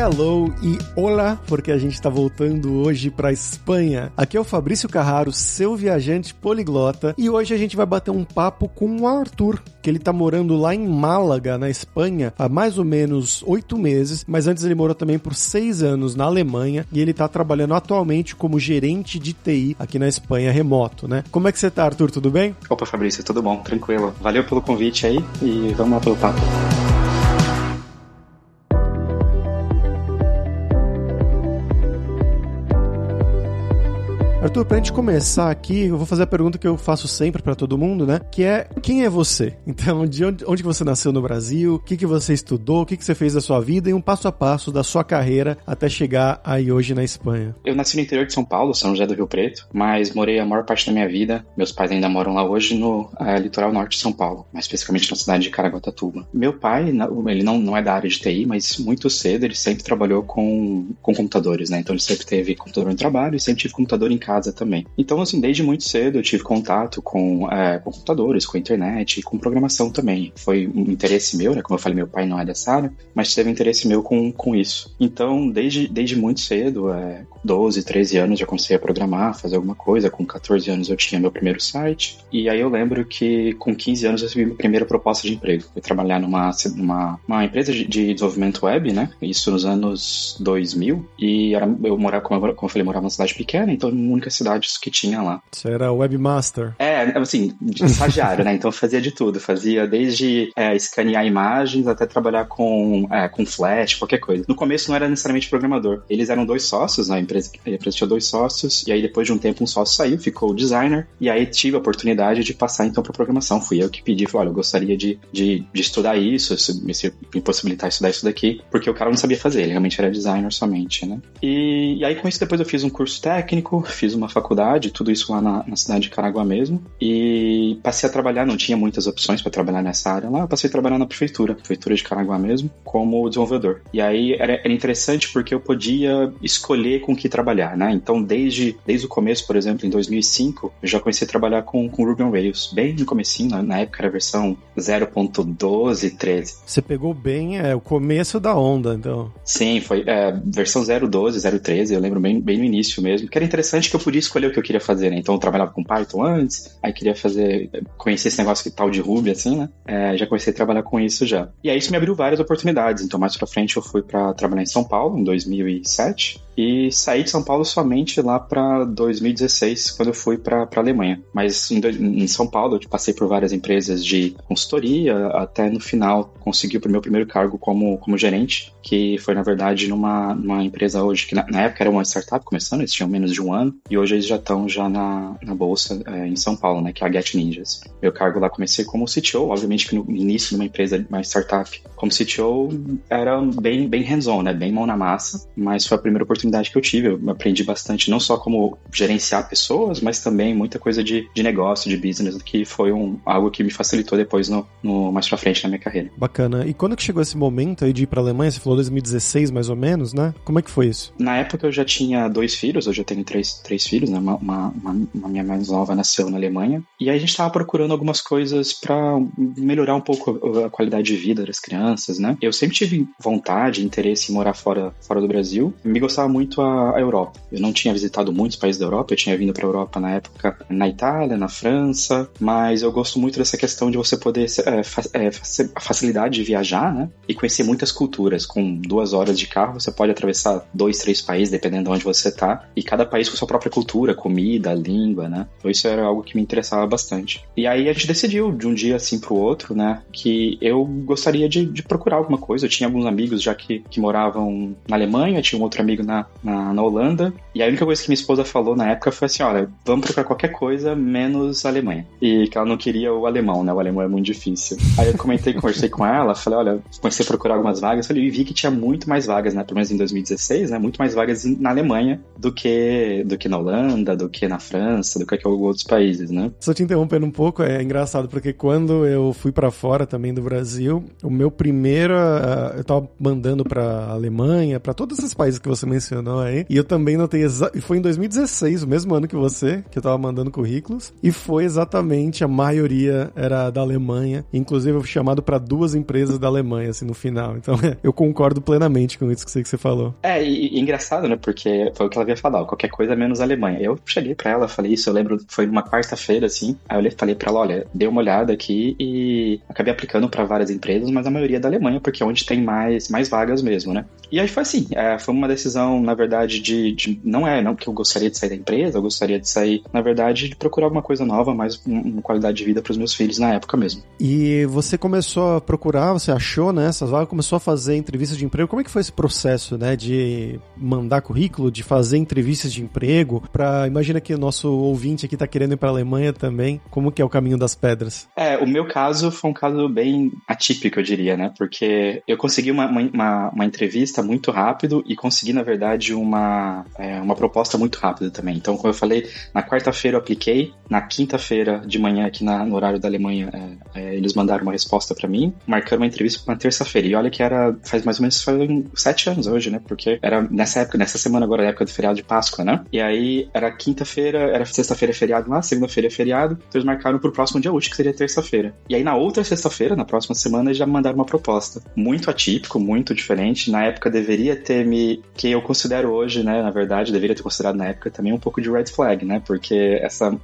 hello e olá, porque a gente está voltando hoje para Espanha. Aqui é o Fabrício Carraro, seu viajante poliglota, e hoje a gente vai bater um papo com o Arthur, que ele tá morando lá em Málaga, na Espanha, há mais ou menos oito meses, mas antes ele morou também por seis anos na Alemanha e ele tá trabalhando atualmente como gerente de TI aqui na Espanha, remoto, né? Como é que você tá, Arthur? Tudo bem? Opa, Fabrício, tudo bom? Tranquilo. Valeu pelo convite aí e vamos lá pelo papo. Arthur, pra gente começar aqui, eu vou fazer a pergunta que eu faço sempre para todo mundo, né? Que é, quem é você? Então, de onde, onde você nasceu no Brasil? O que, que você estudou? O que, que você fez da sua vida? E um passo a passo da sua carreira até chegar aí hoje na Espanha. Eu nasci no interior de São Paulo, São José do Rio Preto, mas morei a maior parte da minha vida, meus pais ainda moram lá hoje, no é, litoral norte de São Paulo, mais especificamente na cidade de Caraguatatuba. Meu pai, ele não, não é da área de TI, mas muito cedo ele sempre trabalhou com, com computadores, né? Então ele sempre teve computador no trabalho e sempre tive computador em casa também. Então, assim, desde muito cedo eu tive contato com, é, com computadores, com internet com programação também. Foi um interesse meu, né? Como eu falei, meu pai não é dessa área, mas teve interesse meu com, com isso. Então, desde, desde muito cedo, é, 12, 13 anos, já comecei a programar, fazer alguma coisa. Com 14 anos eu tinha meu primeiro site. E aí eu lembro que com 15 anos eu recebi minha primeira proposta de emprego. Fui trabalhar numa, numa uma empresa de, de desenvolvimento web, né? Isso nos anos 2000. E era, eu morava, como eu, como eu falei, morava numa cidade pequena, então a única cidade que tinha lá. Você era webmaster? É, assim, estagiário, né? Então eu fazia de tudo. Fazia desde é, escanear imagens até trabalhar com, é, com flash, qualquer coisa. No começo não era necessariamente programador. Eles eram dois sócios, né? empresa, a empresa tinha dois sócios, e aí depois de um tempo um sócio saiu, ficou o designer, e aí tive a oportunidade de passar então para programação. Fui eu que pedi, falei, olha, eu gostaria de, de, de estudar isso, se me possibilitar estudar isso daqui, porque o cara não sabia fazer, ele realmente era designer somente, né? E, e aí com isso depois eu fiz um curso técnico, fiz uma faculdade, tudo isso lá na, na cidade de Caraguá mesmo, e passei a trabalhar, não tinha muitas opções para trabalhar nessa área lá, eu passei a trabalhar na prefeitura, prefeitura de Caraguá mesmo, como desenvolvedor. E aí era, era interessante porque eu podia escolher com que trabalhar, né? Então, desde, desde o começo, por exemplo, em 2005, eu já comecei a trabalhar com, com Ruby on Rails, bem no comecinho, na, na época era a versão 0.12, 13. Você pegou bem é, o começo da onda, então. Sim, foi é, versão 0.12, 0.13, eu lembro bem, bem no início mesmo, que era interessante que eu podia escolher o que eu queria fazer, né? Então, eu trabalhava com Python antes, aí queria fazer, conhecer esse negócio que tal de Ruby, assim, né? É, já comecei a trabalhar com isso já. E aí isso me abriu várias oportunidades, então mais pra frente eu fui para trabalhar em São Paulo, em 2007, e saí de São Paulo somente lá para 2016, quando eu fui para Alemanha. Mas em, em, São Paulo eu passei por várias empresas de consultoria, até no final consegui o meu primeiro cargo como, como gerente, que foi na verdade numa, numa empresa hoje que na, na época era uma startup começando, eles tinham menos de um ano, e hoje eles já estão já na, na bolsa é, em São Paulo, né, que é a Get Ninjas. Meu cargo lá comecei como CTO, obviamente que no início de uma empresa, uma startup, como CTO era bem, bem hands-on, né, bem mão na massa, mas foi a primeira oportunidade oportunidade que eu tive. Eu aprendi bastante, não só como gerenciar pessoas, mas também muita coisa de, de negócio, de business, que foi um, algo que me facilitou depois no, no, mais pra frente na minha carreira. Bacana. E quando que chegou esse momento aí de ir pra Alemanha? Você falou 2016 mais ou menos, né? Como é que foi isso? Na época eu já tinha dois filhos, hoje eu tenho três, três filhos, né? Uma, uma, uma, minha mais nova nasceu na Alemanha. E aí a gente tava procurando algumas coisas para melhorar um pouco a qualidade de vida das crianças, né? Eu sempre tive vontade, interesse em morar fora, fora do Brasil. Me gostava muito a, a, Europa. Eu não tinha visitado muitos países da Europa, eu tinha vindo para a Europa na época na Itália, na França, mas eu gosto muito dessa questão de você poder é, fa é, a facilidade de viajar, né? E conhecer muitas culturas. Com duas horas de carro, você pode atravessar dois, três países, dependendo de onde você está, e cada país com sua própria cultura, comida, língua, né? Então isso era algo que me interessava bastante. E aí a gente decidiu de um dia assim para o outro, né? Que eu gostaria de, de, procurar alguma coisa. Eu tinha alguns amigos já que, que moravam na Alemanha, tinha um outro amigo na, na, na, Holanda. E a única coisa que minha esposa falou na época foi assim: olha, vamos procurar qualquer coisa menos Alemanha. E que ela não queria o alemão, né? O alemão é muito difícil. Aí eu comentei, conversei com ela, falei: olha, comecei a procurar algumas vagas. Falei, e vi que tinha muito mais vagas, né? Pelo menos em 2016, né? Muito mais vagas na Alemanha do que, do que na Holanda, do que na França, do que em outros países, né? Só te interrompendo um pouco, é engraçado, porque quando eu fui para fora também do Brasil, o meu primeiro. Uh, eu tava mandando pra Alemanha, para todos esses países que você mencionou mencionou aí. E eu também notei, e foi em 2016, o mesmo ano que você, que eu tava mandando currículos, e foi exatamente a maioria era da Alemanha. Inclusive, eu fui chamado para duas empresas da Alemanha, assim, no final. Então, eu concordo plenamente com isso que você falou. É, e, e engraçado, né? Porque foi o que ela havia falado, qualquer coisa menos Alemanha. Eu cheguei para ela, falei isso, eu lembro, foi numa quarta-feira, assim. Aí eu falei para ela, olha, dei uma olhada aqui e acabei aplicando para várias empresas, mas a maioria é da Alemanha, porque é onde tem mais, mais vagas mesmo, né? E aí foi assim, é, foi uma decisão, na verdade, de, de, Não é não que eu gostaria de sair da empresa, eu gostaria de sair, na verdade, de procurar alguma coisa nova, mais uma qualidade de vida para os meus filhos na época mesmo. E você começou a procurar, você achou, né, essas vagas, começou a fazer entrevistas de emprego. Como é que foi esse processo, né, de mandar currículo, de fazer entrevistas de emprego? Para imagina que o nosso ouvinte aqui está querendo ir para a Alemanha também. Como que é o caminho das pedras? É, o meu caso foi um caso bem atípico, eu diria, né? Porque eu consegui uma, uma, uma entrevista muito rápido e consegui, na verdade, uma, é, uma proposta muito rápida também. Então, como eu falei, na quarta-feira eu apliquei, na quinta-feira de manhã, aqui na, no horário da Alemanha, é, é, eles mandaram uma resposta para mim, marcando uma entrevista para uma terça-feira. E olha que era, faz mais ou menos sete anos hoje, né? Porque era nessa época, nessa semana agora, época do feriado de Páscoa, né? E aí era quinta-feira, era sexta-feira feriado lá, segunda-feira é feriado, então eles marcaram pro próximo dia útil, que seria terça-feira. E aí na outra sexta-feira, na próxima semana, eles já mandaram uma proposta. Muito atípico, muito diferente. Na época deveria ter me. que eu considero hoje, né? Na verdade, deveria ter considerado na época também um pouco de red flag, né? Porque essa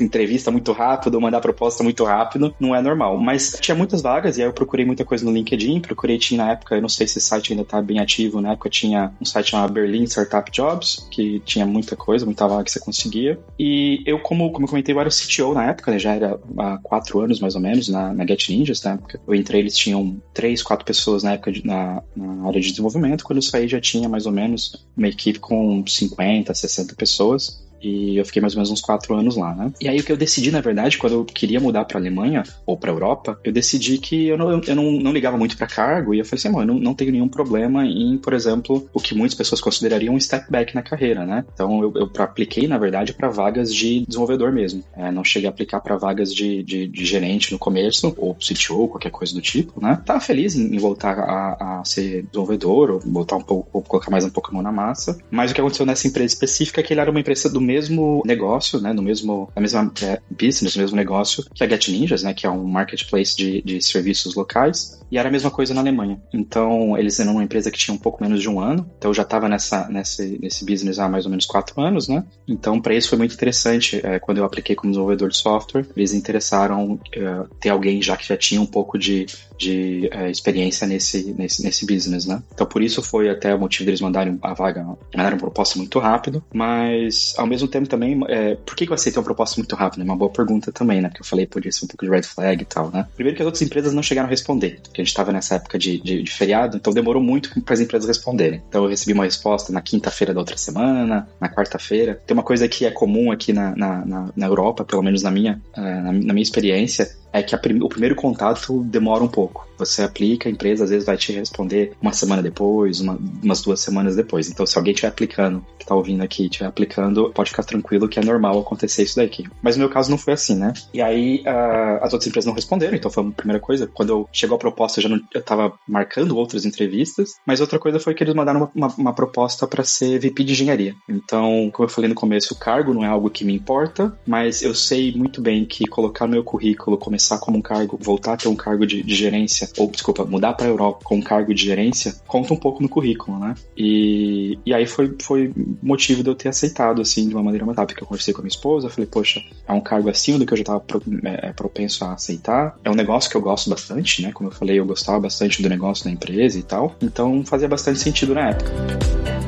entrevista muito rápido, mandar proposta muito rápido, não é normal. Mas tinha muitas vagas, e aí eu procurei muita coisa no LinkedIn, procurei, tinha na época, eu não sei se esse site ainda tá bem ativo, na época tinha um site chamado Berlin Startup Jobs, que tinha muita coisa, muita vaga que você conseguia. E eu, como, como eu comentei, eu era o CTO na época, né? Já era há quatro anos mais ou menos na, na Get Ninjas, na época. Eu entrei, eles tinham três, quatro pessoas na época de, na, na área de desenvolvimento. Quando eu saí, já tinha mais ou menos uma equipe com 50, 60 pessoas. E eu fiquei mais ou menos uns quatro anos lá, né? E aí o que eu decidi, na verdade, quando eu queria mudar pra Alemanha ou pra Europa, eu decidi que eu não, eu não, não ligava muito para cargo e eu falei assim, mano, eu não, não tenho nenhum problema em, por exemplo, o que muitas pessoas considerariam um step back na carreira, né? Então eu, eu apliquei, na verdade, para vagas de desenvolvedor mesmo. É, não cheguei a aplicar para vagas de, de, de, gerente no começo, ou CTO, qualquer coisa do tipo, né? Tava feliz em, em voltar a, a, ser desenvolvedor, ou voltar um pouco, ou colocar mais um pouco a mão na massa. Mas o que aconteceu nessa empresa específica é que ele era uma empresa do mesmo negócio, né, no mesmo, na mesma é, business, no mesmo negócio que a Get Ninjas, né, que é um marketplace de, de serviços locais, e era a mesma coisa na Alemanha. Então, eles eram uma empresa que tinha um pouco menos de um ano, então eu já estava nessa, nesse, nesse business há mais ou menos quatro anos, né, então para isso foi muito interessante, é, quando eu apliquei como desenvolvedor de software, eles interessaram é, ter alguém já que já tinha um pouco de, de é, experiência nesse, nesse, nesse business, né. Então, por isso foi até o motivo deles mandarem a vaga, mandaram proposta muito rápido, mas ao mesmo tempo também é, por que, que eu aceitei uma proposta muito rápida? É uma boa pergunta também, né? Porque eu falei, podia ser um pouco de red flag e tal, né? Primeiro que as outras empresas não chegaram a responder, porque a gente estava nessa época de, de, de, feriado, então demorou muito para as empresas responderem. Então eu recebi uma resposta na quinta-feira da outra semana, na quarta-feira. Tem uma coisa que é comum aqui na, na, na, na Europa, pelo menos na minha, na, na minha experiência, é que prim o primeiro contato demora um pouco. Você aplica, a empresa às vezes vai te responder uma semana depois, uma, umas duas semanas depois. Então, se alguém estiver aplicando, que está ouvindo aqui, estiver aplicando, pode ficar tranquilo que é normal acontecer isso daqui. Mas no meu caso não foi assim, né? E aí uh, as outras empresas não responderam, então foi a primeira coisa. Quando eu chegou a proposta, eu já não, eu tava marcando outras entrevistas, mas outra coisa foi que eles mandaram uma, uma, uma proposta para ser VP de engenharia. Então, como eu falei no começo, o cargo não é algo que me importa, mas eu sei muito bem que colocar no meu currículo, começar começar como um cargo, voltar a ter um cargo de, de gerência, ou desculpa, mudar para a Europa com um cargo de gerência, conta um pouco no currículo, né? E, e aí foi, foi motivo de eu ter aceitado, assim, de uma maneira mais rápida. Eu conversei com a minha esposa, falei, poxa, é um cargo acima do que eu já estava pro, é, é, propenso a aceitar. É um negócio que eu gosto bastante, né? Como eu falei, eu gostava bastante do negócio da empresa e tal. Então fazia bastante sentido na época.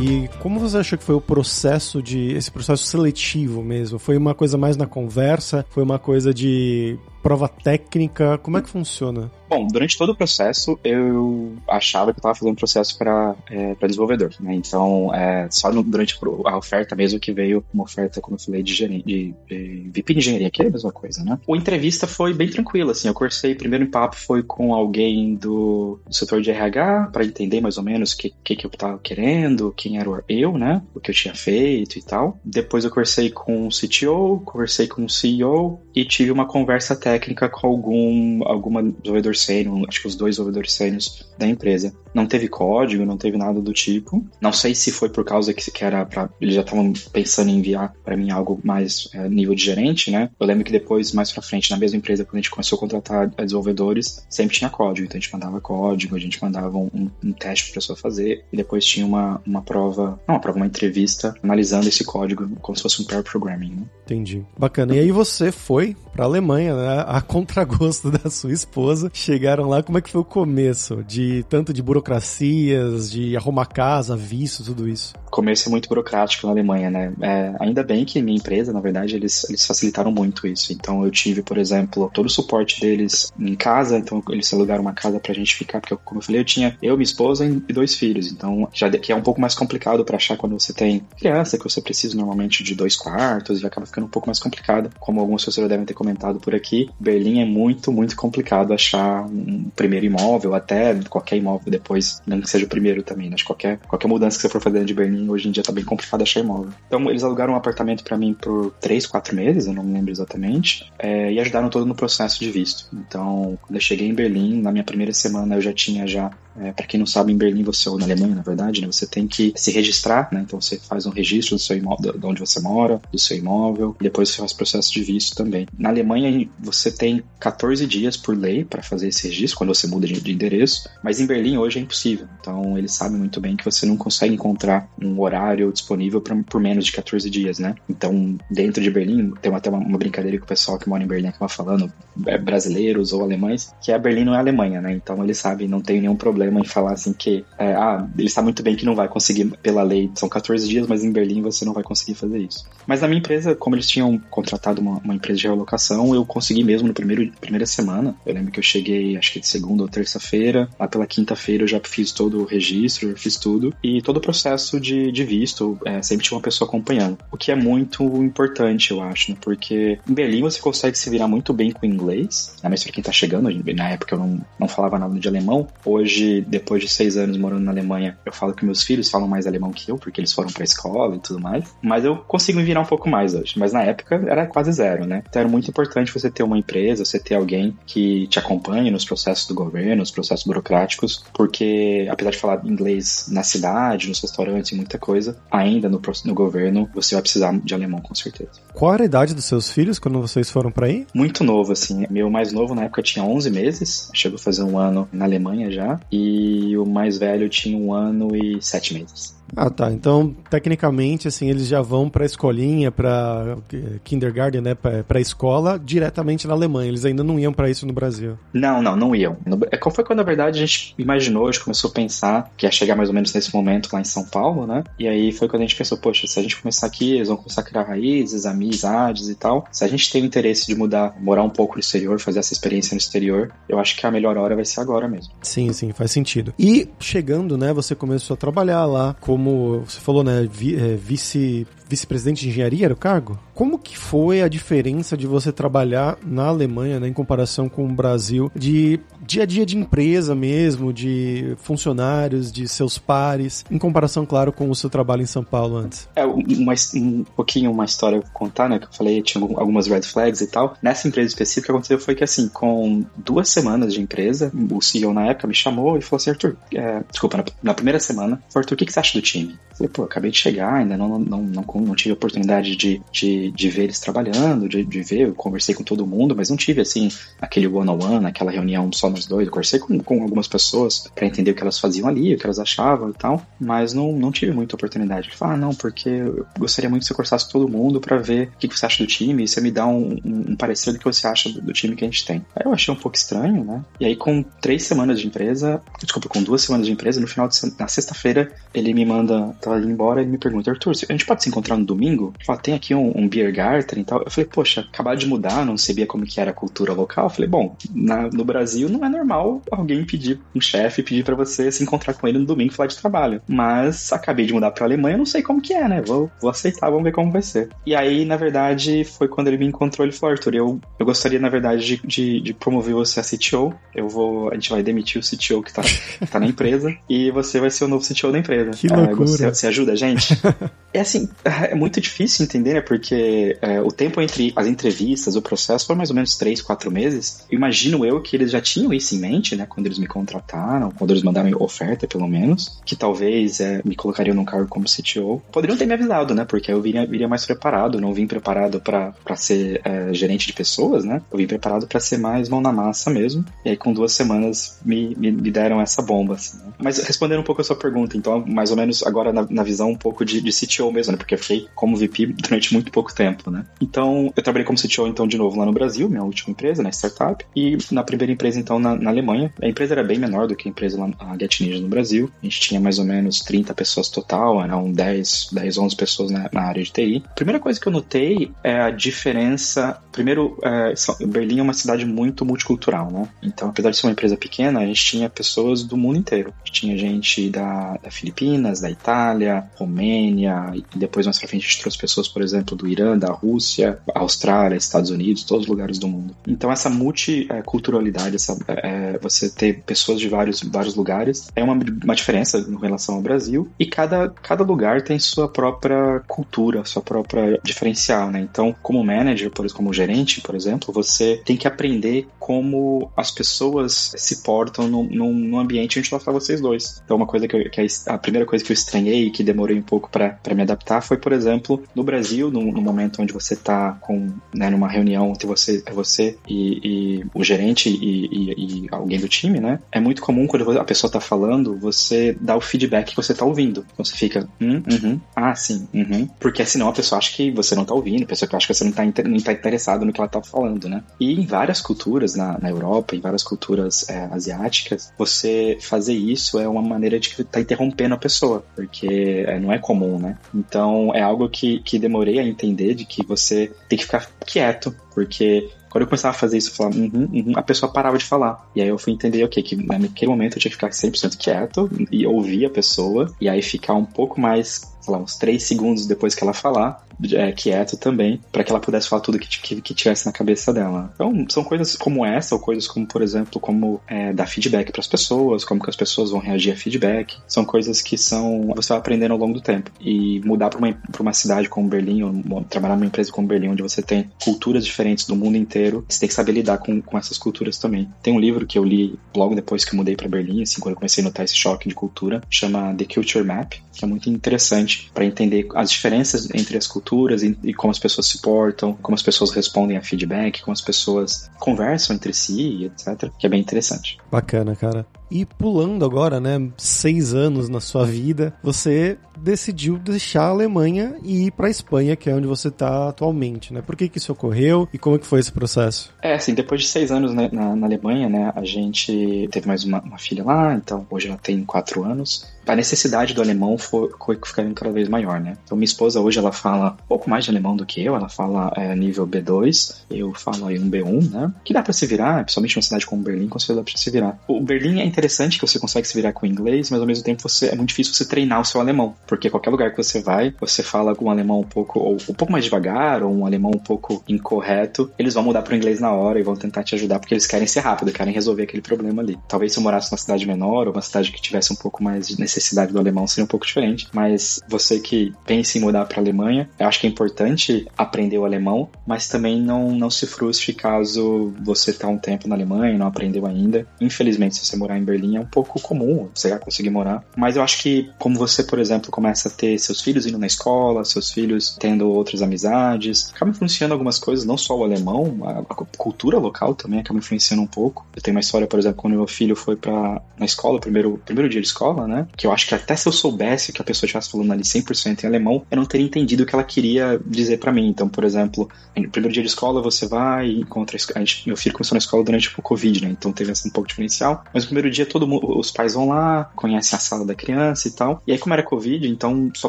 E como você achou que foi o processo de esse processo seletivo mesmo? Foi uma coisa mais na conversa? Foi uma coisa de prova técnica? Como é que funciona? Bom, durante todo o processo eu achava que eu estava fazendo um processo para é, desenvolvedor, né? Então, é, só no, durante a oferta mesmo que veio uma oferta, como eu falei, de, gerente, de, de de engenharia, que é a mesma coisa, né? O entrevista foi bem tranquila, assim. Eu cursei, primeiro em papo foi com alguém do, do setor de RH para entender mais ou menos o que, que, que eu estava querendo, quem era eu, né? O que eu tinha feito e tal. Depois eu conversei com o CTO, conversei com o CEO e tive uma conversa técnica com algum alguma desenvolvedor sênior, acho que os dois desenvolvedores sênios da empresa. Não teve código, não teve nada do tipo. Não sei se foi por causa que, que era para eles já estavam pensando em enviar para mim algo mais é, nível de gerente, né? Eu lembro que depois, mais pra frente, na mesma empresa, quando a gente começou a contratar desenvolvedores, sempre tinha código. Então a gente mandava código, a gente mandava um, um teste para pessoa fazer e depois tinha uma, uma prova, não uma prova, uma entrevista analisando esse código como se fosse um pair programming, né? Entendi. Bacana. E aí você foi para Alemanha, né? A contragosto da sua esposa. Chegaram lá, como é que foi o começo? De tanto de burocracias, de arrumar casa, visto, tudo isso? Começo é muito burocrático na Alemanha, né? É, ainda bem que minha empresa, na verdade, eles, eles facilitaram muito isso. Então eu tive, por exemplo, todo o suporte deles em casa, então eles alugaram uma casa pra gente ficar, porque como eu falei, eu tinha eu, minha esposa e dois filhos. Então já que é um pouco mais complicado para achar quando você tem criança, que você precisa normalmente de dois quartos, e acaba ficando um pouco mais complicado. Como alguns pessoas devem ter comentado por aqui, Berlim é muito, muito complicado achar um primeiro imóvel, até qualquer imóvel depois, não que seja o primeiro também, né? Qualquer, qualquer mudança que você for fazer de Berlim, hoje em dia tá bem complicado achar imóvel. Então eles alugaram um apartamento para mim por três, quatro meses, eu não me lembro exatamente, é, e ajudaram todo no processo de visto. Então, quando eu cheguei em Berlim, na minha primeira semana eu já tinha já é, para quem não sabe, em Berlim você ou na Alemanha, na verdade, né, você tem que se registrar, né? Então você faz um registro do seu imóvel, de onde você mora, do seu imóvel, e depois você faz processo de visto também. Na Alemanha você tem 14 dias por lei para fazer esse registro quando você muda de, de, endereço, mas em Berlim hoje é impossível. Então eles sabem muito bem que você não consegue encontrar um horário disponível pra, por menos de 14 dias, né? Então dentro de Berlim tem até uma, uma brincadeira que o pessoal que mora em Berlim acaba falando, é, brasileiros ou alemães, que a Berlim não é Alemanha, né? Então eles sabem, não tem nenhum problema problema em falar assim que, é, ah, ele está muito bem que não vai conseguir pela lei, são 14 dias, mas em Berlim você não vai conseguir fazer isso. Mas na minha empresa, como eles tinham contratado uma, uma empresa de realocação, eu consegui mesmo primeiro primeira semana. Eu lembro que eu cheguei, acho que de segunda ou terça-feira, lá pela quinta-feira eu já fiz todo o registro, fiz tudo, e todo o processo de, de visto, é, sempre tinha uma pessoa acompanhando. O que é muito importante, eu acho, né? Porque em Berlim você consegue se virar muito bem com o inglês, né? mas pra quem tá chegando, na época eu não, não falava nada de alemão, hoje depois de seis anos morando na Alemanha, eu falo que meus filhos falam mais alemão que eu, porque eles foram pra escola e tudo mais. Mas eu consigo me virar um pouco mais hoje. Mas na época era quase zero, né? Então era muito importante você ter uma empresa, você ter alguém que te acompanhe nos processos do governo, nos processos burocráticos, porque apesar de falar inglês na cidade, nos restaurantes e muita coisa, ainda no, no governo você vai precisar de alemão com certeza. Qual era a idade dos seus filhos quando vocês foram para aí? Muito novo, assim. Meu mais novo na época tinha 11 meses, chegou a fazer um ano na Alemanha já, e e o mais velho tinha um ano e sete meses. Ah, tá. Então, tecnicamente, assim, eles já vão para a escolinha, para kindergarten, né, para a escola, diretamente na Alemanha. Eles ainda não iam para isso no Brasil. Não, não, não iam. É foi quando, na verdade, a gente imaginou, a gente começou a pensar que ia chegar mais ou menos nesse momento lá em São Paulo, né? E aí foi quando a gente pensou, poxa, se a gente começar aqui, eles vão começar a criar raízes, amizades e tal. Se a gente tem o interesse de mudar, morar um pouco no exterior, fazer essa experiência no exterior, eu acho que a melhor hora vai ser agora mesmo. Sim, sim, faz sentido. E chegando, né, você começou a trabalhar lá como você falou, né, vi, é, vice vice-presidente de engenharia era o cargo? Como que foi a diferença de você trabalhar na Alemanha, né, em comparação com o Brasil, de dia a dia de empresa mesmo, de funcionários, de seus pares, em comparação, claro, com o seu trabalho em São Paulo antes? É, uma, um pouquinho uma história pra contar, né, que eu falei, tinha algumas red flags e tal. Nessa empresa específica, o que aconteceu foi que, assim, com duas semanas de empresa, o CEO na época me chamou e falou assim, Arthur, é, desculpa, na, na, primeira semana, Arthur, o que, que você acha do time? Falei, pô, acabei de chegar, ainda não, não, não, não tive oportunidade de, de, de ver eles trabalhando, de, de ver, eu conversei com todo mundo, mas não tive, assim, aquele one-on-one, aquela reunião só nós dois. Eu conversei com, com algumas pessoas para entender o que elas faziam ali, o que elas achavam e tal, mas não, não tive muita oportunidade. Ele falou, ah, não, porque eu gostaria muito que você conversasse todo mundo para ver o que, você acha do time e você me dá um, um, um parecer do que você acha do, do, time que a gente tem. Aí eu achei um pouco estranho, né? E aí, com três semanas de empresa, desculpa, com duas semanas de empresa, no final de na sexta-feira, ele me manda, tava indo embora e me pergunta, Arthur, a gente pode se encontrar no domingo? fala, tem aqui um, um beer garden e tal. Eu falei, poxa, acabar de mudar, não sabia como que era a cultura local. Eu falei, bom, na, no Brasil não é normal alguém pedir, um chefe pedir para você se encontrar com ele no domingo e falar de trabalho. Mas acabei de mudar pra Alemanha, não sei como que é, né? Vou, vou aceitar, vamos ver como vai ser. E aí, na verdade, foi quando ele me encontrou, ele falou, Arthur, eu, eu gostaria, na verdade, de, de, de promover você a CTO. Eu vou, a gente vai demitir o CTO que tá, que tá na empresa e você vai ser o novo CTO da empresa. Que loucura. você, você ajuda a gente? É assim, é muito difícil entender, né? Porque é, o tempo entre as entrevistas, o processo foi mais ou menos três, quatro meses. Imagino eu que eles já tinham isso em mente, né? Quando eles me contrataram, quando eles mandaram oferta, pelo menos, que talvez é, me colocariam num cargo como CTO. Poderiam ter me avisado, né? Porque eu viria, viria mais preparado, não vim preparado para ser é, gerente de pessoas, né? Eu vim preparado para ser mais mão na massa mesmo. E aí, com duas semanas, me, me, me deram essa bomba, assim, né? Mas respondendo um pouco a sua pergunta, então, mais ou menos agora na, na visão um pouco de, de CTO mesmo, né? Porque eu fiquei como VP durante muito pouco tempo, né? Então, eu trabalhei como CTO, então, de novo lá no Brasil, minha última empresa, né? Startup. E na primeira empresa, então, na, na Alemanha. A empresa era bem menor do que a empresa lá, a Get Ninja no Brasil. A gente tinha mais ou menos 30 pessoas total, eram 10, 10 11 pessoas na, na área de TI. A primeira coisa que eu notei é a diferença. Primeiro, é, Berlim é uma cidade muito multicultural, né? Então, apesar de ser uma empresa pequena, a gente tinha pessoas do mundo inteiro. A gente tinha gente da, da Filipinas, da Itália, Romênia, e depois mais pra frente a gente trouxe pessoas, por exemplo, do Irã, da Rússia, Austrália, Estados Unidos, todos os lugares do mundo. Então, essa multiculturalidade, essa, é, você ter pessoas de vários, vários lugares, é uma, uma diferença em relação ao Brasil, e cada, cada lugar tem sua própria cultura, sua própria diferencial, né? Então, como manager, por, como gerente, por exemplo, você tem que aprender como as pessoas se portam num, num ambiente onde só vocês dois. Então, uma coisa que, eu, que a, a, primeira coisa que eu estranhei e que demorei um pouco para me adaptar foi, por exemplo, no Brasil, no, no momento onde você está com, né, numa reunião entre você, você e, e o gerente e, e, e, alguém do time, né? É muito comum quando a pessoa está falando, você dá o feedback que você está ouvindo. Então você fica, hum, uhum, ah, sim, uhum. Porque senão a pessoa acha que você não está ouvindo, a pessoa acha que você não está não tá interessado no que ela está falando, né? E em várias culturas na, na Europa, em várias culturas é, asiáticas, você fazer isso é uma maneira de estar tá interrompendo a pessoa, porque é, não é comum, né? Então é algo que, que demorei a entender de que você tem que ficar quieto, porque quando eu começava a fazer isso, eu falava, uhum, uhum, a pessoa parava de falar. E aí eu fui entender, ok, que naquele momento eu tinha que ficar 100% quieto e ouvir a pessoa, e aí ficar um pouco mais sei lá, uns três segundos depois que ela falar, é, quieto também, para que ela pudesse falar tudo que, que, que, tivesse na cabeça dela. Então, são coisas como essa, ou coisas como, por exemplo, como é, dar feedback para as pessoas, como que as pessoas vão reagir a feedback. São coisas que são você vai aprendendo ao longo do tempo. E mudar para uma, uma cidade como Berlim, ou trabalhar numa empresa como Berlim, onde você tem culturas diferentes do mundo inteiro, você tem que saber lidar com, com essas culturas também. Tem um livro que eu li logo depois que eu mudei para Berlim, assim, quando eu comecei a notar esse choque de cultura, chama The Culture Map, que é muito interessante para entender as diferenças entre as culturas e, e, como as pessoas se portam, como as pessoas respondem a feedback, como as pessoas conversam entre si, etc. Que é bem interessante. Bacana, cara. E pulando agora, né, seis anos na sua vida, você decidiu deixar a Alemanha e ir para a Espanha, que é onde você está atualmente, né? Por que que isso ocorreu e como é que foi esse processo? É, assim, depois de seis anos né, na, na, Alemanha, né, a gente teve mais uma, uma filha lá, então hoje ela tem quatro anos a necessidade do alemão foi, foi ficando cada vez maior, né? Então minha esposa hoje ela fala um pouco mais de alemão do que eu, ela fala é, nível B2, eu falo aí um B1, né? Que dá para se virar, principalmente numa cidade como Berlim, com certeza dá pra se virar. O Berlim é interessante que você consegue se virar com o inglês, mas ao mesmo tempo você, é muito difícil você treinar o seu alemão, porque qualquer lugar que você vai, você fala com um alemão um pouco, ou um pouco mais devagar, ou um alemão um pouco incorreto, eles vão mudar para o inglês na hora e vão tentar te ajudar, porque eles querem ser rápido, querem resolver aquele problema ali. Talvez se eu morasse numa cidade menor, ou uma cidade que tivesse um pouco mais de necessidade do alemão, seria um pouco diferente, mas você que pensa em mudar para a Alemanha, eu acho que é importante aprender o alemão, mas também não, não se frustre caso você tá um tempo na Alemanha e não aprendeu ainda. Infelizmente, se você morar em Berlim, é um pouco comum você conseguir morar, mas eu acho que como você, por exemplo, começa a ter seus filhos indo na escola, seus filhos tendo outras amizades, acaba influenciando algumas coisas, não só o alemão, a, a cultura local também acaba influenciando um pouco. Eu tenho uma história, por exemplo, quando meu filho foi para na escola, primeiro primeiro dia de escola, né, que eu acho que até se eu sou soubesse que a pessoa estivesse falando ali 100% em alemão, eu não teria entendido o que ela queria dizer para mim. Então, por exemplo, no primeiro dia de escola você vai e encontra. A gente, meu filho começou na escola durante o Covid, né? Então teve essa um pouco diferencial. Mas no primeiro dia todo mundo, os pais vão lá, conhecem a sala da criança e tal. E aí, como era Covid, então só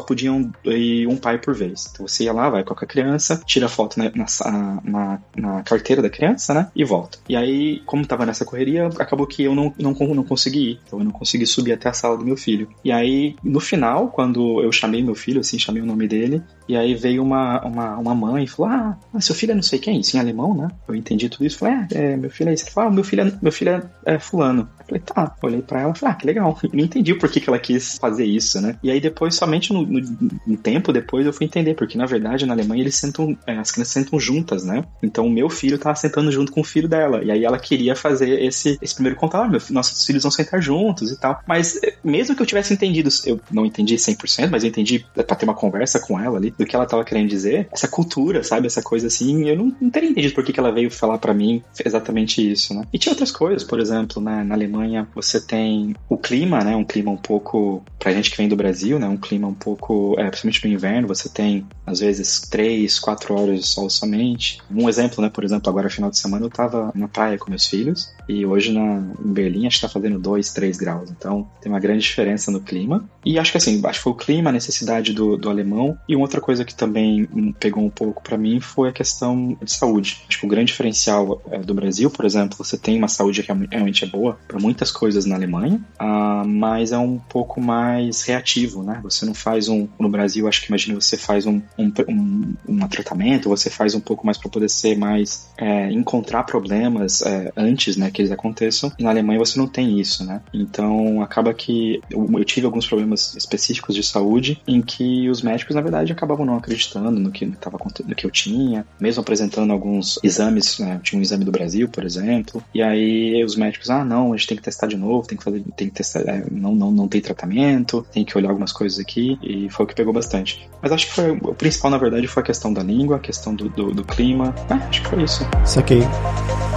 podiam ir um pai por vez. Então você ia lá, vai com a criança, tira foto na, na, na, na carteira da criança, né? E volta. E aí, como tava nessa correria, acabou que eu não, não, não consegui ir. Então eu não consegui subir até a sala do meu filho. E aí, no final, quando eu chamei meu filho, assim, chamei o nome dele, e aí veio uma, uma, uma mãe e falou: Ah, seu filho é não sei quem, isso em alemão, né? Eu entendi tudo isso. Falei: É, é meu filho é isso. Falou: ah, meu filho é, meu filho é, é fulano. Falei: Tá. Olhei pra ela falei: Ah, que legal. Eu não entendi por que, que ela quis fazer isso, né? E aí depois, somente no, no, no tempo depois, eu fui entender, porque na verdade na Alemanha eles sentam, é, as crianças sentam juntas, né? Então o meu filho tava sentando junto com o filho dela. E aí ela queria fazer esse, esse primeiro contato: ah, meu, nossos filhos vão sentar juntos e tal. Mas eh, mesmo que eu tivesse entendido, eu não entendi 100%, mas eu entendi pra ter uma conversa com ela ali, do que ela tava querendo dizer, essa cultura, sabe? Essa coisa assim, eu não, não teria entendido por que, que ela veio falar para mim exatamente isso, né? E tinha outras coisas, por exemplo, na Alemanha você tem o clima, né? Um clima um pouco, pra gente que vem do Brasil, né? Um clima um pouco, é, principalmente no inverno, você tem às vezes três, quatro horas de sol somente. Um exemplo, né? Por exemplo, agora final de semana eu tava na praia com meus filhos e hoje na, em Berlim acho que tá fazendo dois, três graus. Então tem uma grande diferença no clima. E acho que assim, acho que foi o clima, a necessidade do, do alemão. E outra coisa que também pegou um pouco para mim foi a questão de saúde. Acho que o grande diferencial é, do Brasil, por exemplo, você tem uma saúde que realmente é boa para muitas coisas na Alemanha, uh, mas é um pouco mais reativo, né? Você não faz um. No Brasil, acho que imagina você faz um, um, um, um tratamento, você faz um pouco mais para poder ser mais. É, encontrar problemas é, antes né, que eles aconteçam. E na Alemanha você não tem isso, né? Então acaba que eu, eu tive alguns problemas específicos de saúde em que os médicos, na verdade, acabavam não acreditando no que, tava, no que eu tinha, mesmo apresentando alguns exames, né? tinha um exame do Brasil, por exemplo, e aí os médicos, ah, não, a gente tem testar de novo, tem que fazer, tem que testar, é, não, não, não tem tratamento, tem que olhar algumas coisas aqui, e foi o que pegou bastante. Mas acho que foi, o principal, na verdade, foi a questão da língua, a questão do, do, do clima, ah, acho que foi isso. Saquei. E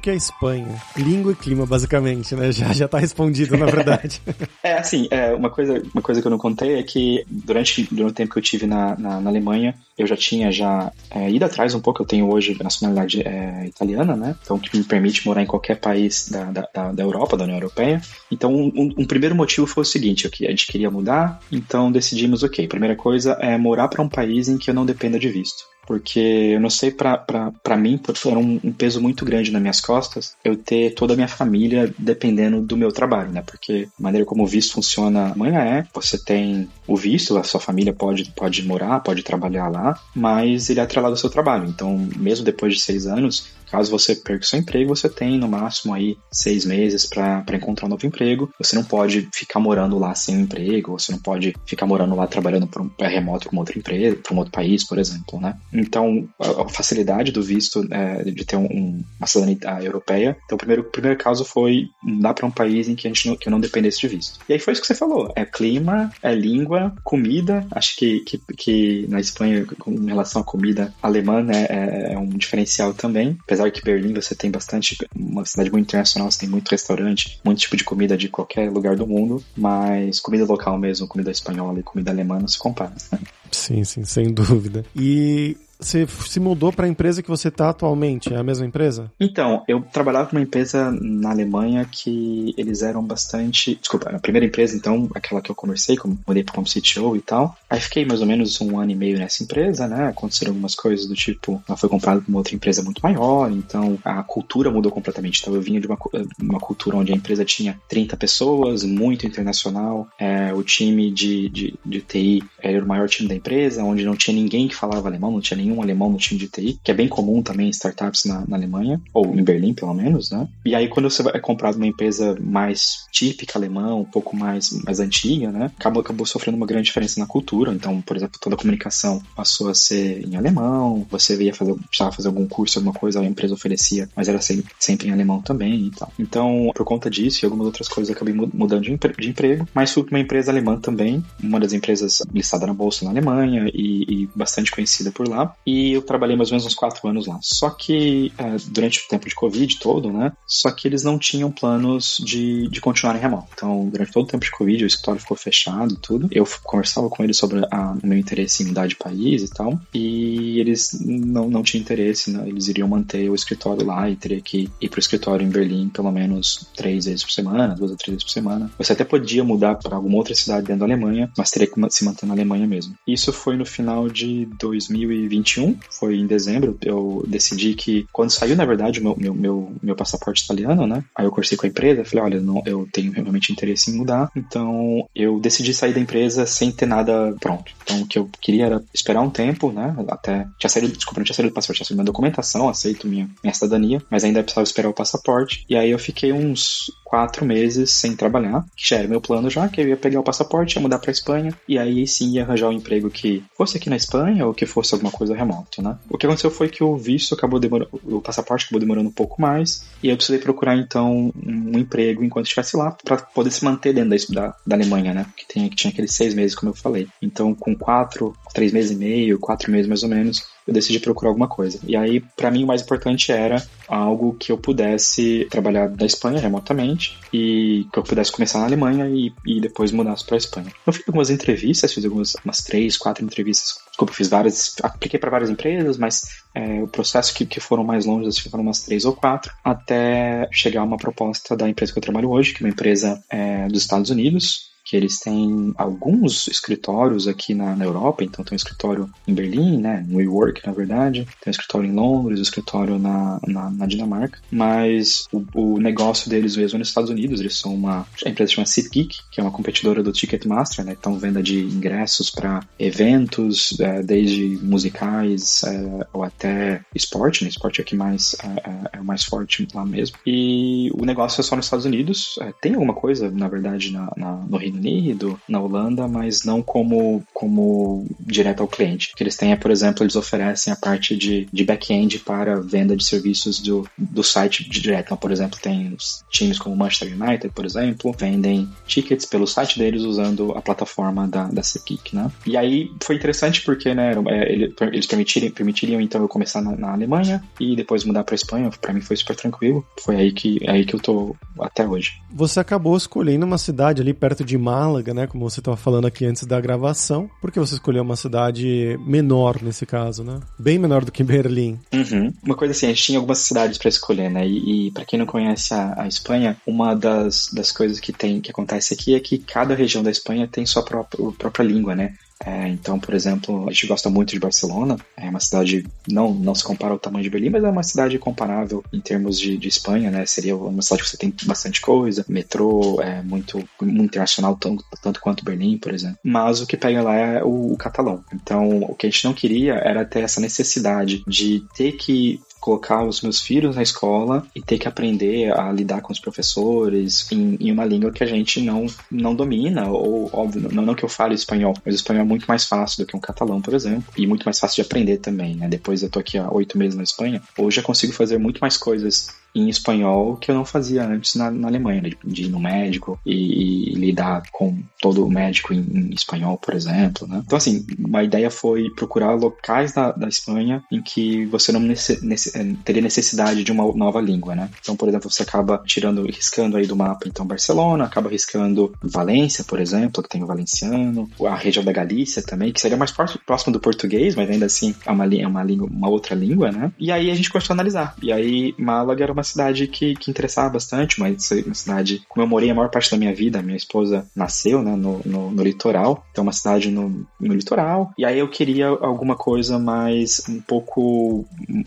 que a Espanha? Língua e clima, basicamente, né? Já, já tá respondido, na verdade. é, assim, é, uma, coisa, uma coisa que eu não contei é que durante, durante o tempo que eu tive na, na, na Alemanha, eu já tinha já é, ido atrás um pouco, eu tenho hoje nacionalidade é, italiana, né? Então, que me permite morar em qualquer país da, da, da Europa, da União Europeia. Então, um, um, primeiro motivo foi o seguinte, okay, a gente queria mudar, então decidimos, ok, primeira coisa é morar para um país em que eu não dependa de visto porque eu não sei, para mim, era um, um, peso muito grande nas minhas costas eu ter toda a minha família dependendo do meu trabalho, né? Porque a maneira como o visto funciona amanhã é: você tem o visto, a sua família pode, pode morar, pode trabalhar lá, mas ele é atrelado ao seu trabalho. Então, mesmo depois de seis anos, Caso você perca seu emprego, você tem no máximo aí seis meses para encontrar um novo emprego. Você não pode ficar morando lá sem emprego, você não pode ficar morando lá trabalhando por um, remoto para uma outra empresa, para um outro país, por exemplo, né? Então, a, facilidade do visto é, de ter um, uma cidadania europeia. Então, o primeiro, primeiro caso foi mudar para um país em que, a gente não, que eu não dependesse de visto. E aí foi isso que você falou: é clima, é língua, comida. Acho que, que, que na Espanha, com relação à comida alemã, né, é, é um diferencial também. Apesar apesar que Berlim você tem bastante, uma cidade muito internacional, você tem muito restaurante, muito tipo de comida de qualquer lugar do mundo, mas comida local mesmo, comida espanhola e comida alemã não se compara. Né? Sim, sim, sem dúvida. E você se mudou para a empresa que você está atualmente? É a mesma empresa? Então, eu trabalhava com uma empresa na Alemanha que eles eram bastante. Desculpa, a primeira empresa, então, aquela que eu conversei, como mudei como CTO e tal. Aí fiquei mais ou menos um ano e meio nessa empresa, né? Aconteceram algumas coisas do tipo, ela foi comprada por uma outra empresa muito maior, então a cultura mudou completamente. Então, eu vinha de uma, uma cultura onde a empresa tinha 30 pessoas, muito internacional. É, o time de, de, de TI era o maior time da empresa, onde não tinha ninguém que falava alemão, não tinha nenhum nenhum alemão no time de TI, que é bem comum também em startups na, na Alemanha, ou em Berlim, pelo menos, né? E aí, quando você é comprado uma empresa mais típica alemã, um pouco mais, mais antiga, né? Acabou, acabou sofrendo uma grande diferença na cultura. Então, por exemplo, toda a comunicação passou a ser em alemão, você ia fazer, precisava fazer algum curso, alguma coisa, a empresa oferecia, mas era sempre, sempre em alemão também e tal. Então, por conta disso e algumas outras coisas, acabei mudando de, empre de emprego, mas fui para uma empresa alemã também, uma das empresas listada na bolsa na Alemanha e, e bastante conhecida por lá e eu trabalhei mais ou menos uns quatro anos lá. Só que é, durante o tempo de Covid todo, né? Só que eles não tinham planos de, de continuar em remoto. Então, durante todo o tempo de Covid, o escritório ficou fechado tudo. Eu conversava com eles sobre a, o meu interesse em mudar de país e tal, e eles não, não tinham interesse, né? eles iriam manter o escritório lá e teria que ir para o escritório em Berlim pelo menos três vezes por semana, duas ou três vezes por semana. Você até podia mudar para alguma outra cidade dentro da Alemanha, mas teria que se manter na Alemanha mesmo. Isso foi no final de 2021 2021, foi em dezembro, eu decidi que, quando saiu, na verdade, o meu, meu, meu, meu passaporte italiano, né? Aí eu conversei com a empresa, falei, olha, não, eu tenho realmente interesse em mudar, então eu decidi sair da empresa sem ter nada pronto. Então o que eu queria era esperar um tempo, né? Até. Tinha saído, desculpa, não tinha saído do passaporte, tinha saído minha documentação, aceito minha, minha cidadania, mas ainda precisava esperar o passaporte. E aí eu fiquei uns quatro meses sem trabalhar, que já era meu plano já, que eu ia pegar o passaporte, ia mudar pra Espanha, e aí sim ia arranjar um emprego que fosse aqui na Espanha ou que fosse alguma coisa remoto, né? O que aconteceu foi que o visto acabou demorando, o passaporte acabou demorando um pouco mais, e eu precisei procurar então um emprego enquanto estivesse lá, para poder se manter dentro da, da Alemanha, né? Que tinha, tinha aqueles seis meses, como eu falei. Então, com quatro, três meses e meio, quatro meses mais ou menos, eu decidi procurar alguma coisa. E aí, para mim, o mais importante era algo que eu pudesse trabalhar da Espanha remotamente e que eu pudesse começar na Alemanha e, e depois mudasse para a Espanha. Eu fiz algumas entrevistas, fiz algumas umas três, quatro entrevistas. Desculpa, fiz várias, apliquei para várias empresas, mas é, o processo que, que foram mais longe, assim, foram umas três ou quatro, até chegar uma proposta da empresa que eu trabalho hoje, que é uma empresa é, dos Estados Unidos, que eles têm alguns escritórios aqui na, na, Europa, então tem um escritório em Berlim, né, New York, na verdade, tem um escritório em Londres, um escritório na, na, na Dinamarca, mas o, o, negócio deles mesmo é nos Estados Unidos, eles são uma a empresa chama SeatGeek, que é uma competidora do Ticketmaster, né, então venda de ingressos para eventos, é, desde musicais é, ou até esporte, né, esporte é que mais é, é, o mais forte lá mesmo, e o negócio é só nos Estados Unidos, é, tem alguma coisa, na verdade, na, na no Reino Unido, na Holanda, mas não como, como direto ao cliente. O que eles têm é, por exemplo, eles oferecem a parte de, de back-end para venda de serviços do, do site direto. Então, por exemplo, tem times como Manchester United, por exemplo, vendem tickets pelo site deles usando a plataforma da, da Cepik, né? E aí foi interessante porque, né, é, eles permitiriam, permitiriam então eu começar na, na Alemanha e depois mudar para Espanha. Para mim foi super tranquilo. Foi aí que, é aí que eu tô até hoje. Você acabou escolhendo uma cidade ali perto de Málaga, né? Como você estava falando aqui antes da gravação. Por que você escolheu uma cidade menor nesse caso, né? Bem menor do que Berlim. Uhum. Uma coisa assim, a gente tinha algumas cidades para escolher, né? E, e para quem não conhece a, a, Espanha, uma das, das coisas que tem que acontece aqui é que cada região da Espanha tem sua própria, própria língua, né? É, então, por exemplo, a gente gosta muito de Barcelona. É uma cidade, não, não se compara ao tamanho de Berlim, mas é uma cidade comparável em termos de, de Espanha, né? Seria uma cidade que você tem bastante coisa, metrô, é muito, muito internacional, tanto, tanto quanto Berlim, por exemplo. Mas o que pega lá é o, o catalão. Então, o que a gente não queria era ter essa necessidade de ter que colocar os meus filhos na escola e ter que aprender a lidar com os professores em, em uma língua que a gente não, não domina, ou óbvio, não, não que eu fale espanhol, mas o espanhol é muito mais fácil do que um catalão, por exemplo, e muito mais fácil de aprender também, né? Depois eu tô aqui há oito meses na Espanha, hoje eu consigo fazer muito mais coisas em espanhol que eu não fazia antes na, na Alemanha, né? de ir no médico e, e lidar com todo o médico em, em, espanhol, por exemplo, né? Então, assim, uma ideia foi procurar locais da, da Espanha em que você não nesse, eh, teria necessidade de uma nova língua, né? Então, por exemplo, você acaba tirando, riscando aí do mapa, então, Barcelona, acaba riscando Valência, por exemplo, que tem o valenciano, a região da Galícia também, que seria mais próximo do português, mas ainda assim é uma, é uma, língua, uma outra língua, né? E aí a gente começou a analisar. E aí Málaga era uma uma cidade que, que interessava bastante, uma, uma cidade, como eu morei a maior parte da minha vida, minha esposa nasceu né, no, no, no litoral, então uma cidade no, no litoral, e aí eu queria alguma coisa mais, um pouco,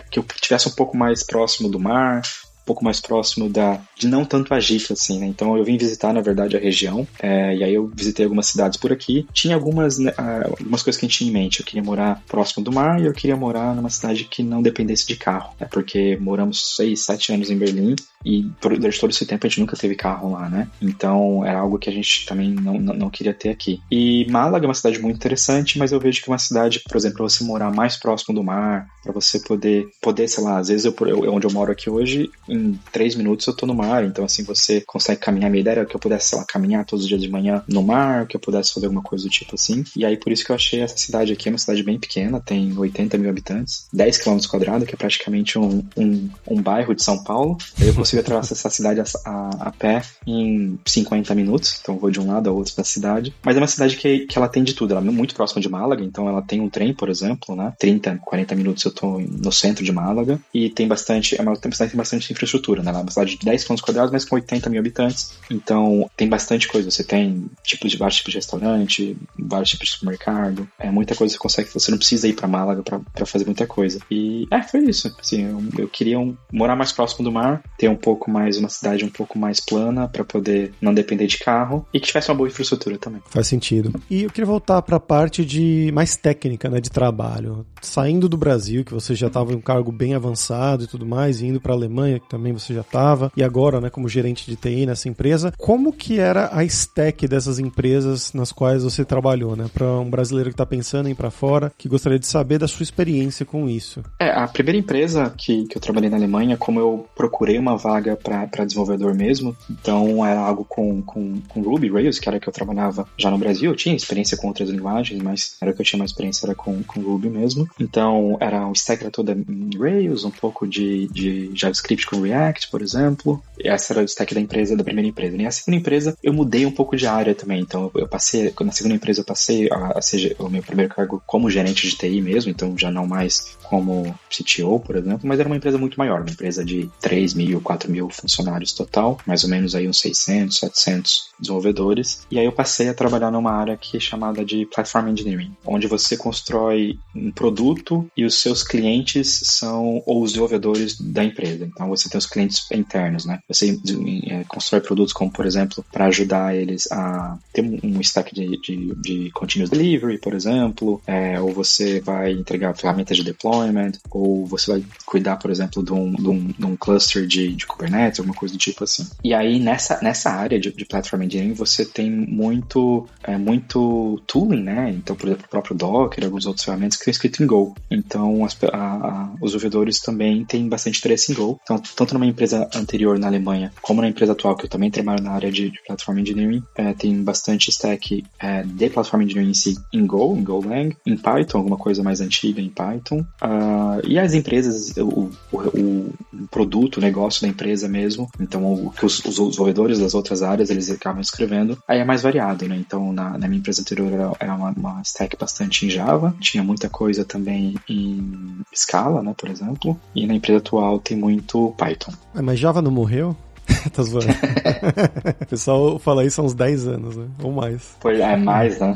que eu tivesse um pouco mais próximo do mar, um pouco mais próximo da de não tanto agito assim, né? Então eu vim visitar na verdade a região é, e aí eu visitei algumas cidades por aqui. Tinha algumas né, algumas coisas que a gente tinha em mente. Eu queria morar próximo do mar e eu queria morar numa cidade que não dependesse de carro, né? Porque moramos seis, sete anos em Berlim e durante todo esse tempo a gente nunca teve carro lá, né? Então era algo que a gente também não, não, não queria ter aqui. E Málaga é uma cidade muito interessante, mas eu vejo que é uma cidade, por exemplo, para você morar mais próximo do mar, para você poder, poder, sei lá, às vezes eu, eu, onde eu moro aqui hoje, em três minutos eu tô no mar, então assim você consegue caminhar. Minha ideia era que eu pudesse, sei lá, caminhar todos os dias de manhã no mar, que eu pudesse fazer alguma coisa do tipo assim. E aí por isso que eu achei essa cidade aqui, é uma cidade bem pequena, tem 80 mil habitantes, 10 km que é praticamente um, um, um bairro de São Paulo. Aí eu consigo consigo atravessar essa cidade a, a, a, pé em 50 minutos, então vou de um lado ao outro da cidade. Mas é uma cidade que, que ela tem de tudo, ela é muito próxima de Málaga, então ela tem um trem, por exemplo, né? 30, 40 minutos eu tô no centro de Málaga e tem bastante, é uma, tem bastante infraestrutura, né? Ela é uma cidade de 10 km quadrados, mas com 80 mil habitantes, então tem bastante coisa. Você tem tipos de vários tipos de restaurante, vários tipos de supermercado, é muita coisa que você consegue, você não precisa ir para Málaga para fazer muita coisa. E é, foi isso. Assim, eu, eu queria um, morar mais próximo do mar, ter um pouco mais uma cidade um pouco mais plana para poder não depender de carro e que tivesse uma boa infraestrutura também. Faz sentido. E eu queria voltar para a parte de mais técnica, né, de trabalho. Saindo do Brasil, que você já estava em um cargo bem avançado e tudo mais, e indo para a Alemanha, que também você já estava, e agora, né, como gerente de TI nessa empresa, como que era a stack dessas empresas nas quais você trabalhou, né? Para um brasileiro que está pensando em ir para fora, que gostaria de saber da sua experiência com isso. É, a primeira empresa que, que eu trabalhei na Alemanha, como eu procurei uma vaga para desenvolvedor mesmo, então era algo com, com, com Ruby, Rails, que era que eu trabalhava já no Brasil. Eu tinha experiência com outras linguagens, mas era o que eu tinha mais experiência era com, com Ruby mesmo. Então era o stack era todo em Rails, um pouco de, de JavaScript com React, por exemplo. Essa era o stack da empresa, da primeira empresa. E a segunda empresa eu mudei um pouco de área também. Então eu passei, na segunda empresa eu passei a, a ser o meu primeiro cargo como gerente de TI mesmo, então já não mais como CTO, por exemplo, mas era uma empresa muito maior, uma empresa de 3 mil, 4 mil funcionários total, mais ou menos aí uns 600, 700 desenvolvedores. E aí eu passei a trabalhar numa área que é chamada de Platform Engineering, onde você constrói um produto e os seus clientes são os desenvolvedores da empresa. Então você tem os clientes internos, né? Você é, constrói produtos como, por exemplo, para ajudar eles a ter um stack de, de, de continuous delivery, por exemplo, é, ou você vai entregar ferramentas de deployment, ou você vai cuidar, por exemplo, de um, de um, de um cluster de, de Kubernetes, alguma coisa do tipo assim. E aí, nessa, nessa área de, de Platform Engineering, você tem muito, é, muito tooling, né? Então, por exemplo, o próprio Docker, alguns outros ferramentas que estão escritos em Go. Então, as, a, a, os desenvolvedores também têm bastante interesse em Go. Então, tanto numa empresa anterior na Alemanha, como na empresa atual, que eu também trabalho na área de, de Platform Engineering, é, tem bastante stack é, de Platform Engineering em si em Go, em Golang, em Python, alguma coisa mais antiga em Python. Uh, e as empresas, o, o, o, produto, o negócio da empresa mesmo, então o que os, os desenvolvedores das outras áreas eles acabam escrevendo, aí é mais variado, né? Então na, na minha empresa anterior era, era uma, uma, stack bastante em Java, tinha muita coisa também em Scala, né, por exemplo, e na empresa atual tem muito Python. Mas Java não morreu? tá zoando. o pessoal fala isso há uns 10 anos, né? Ou mais. Pois é, mais, né?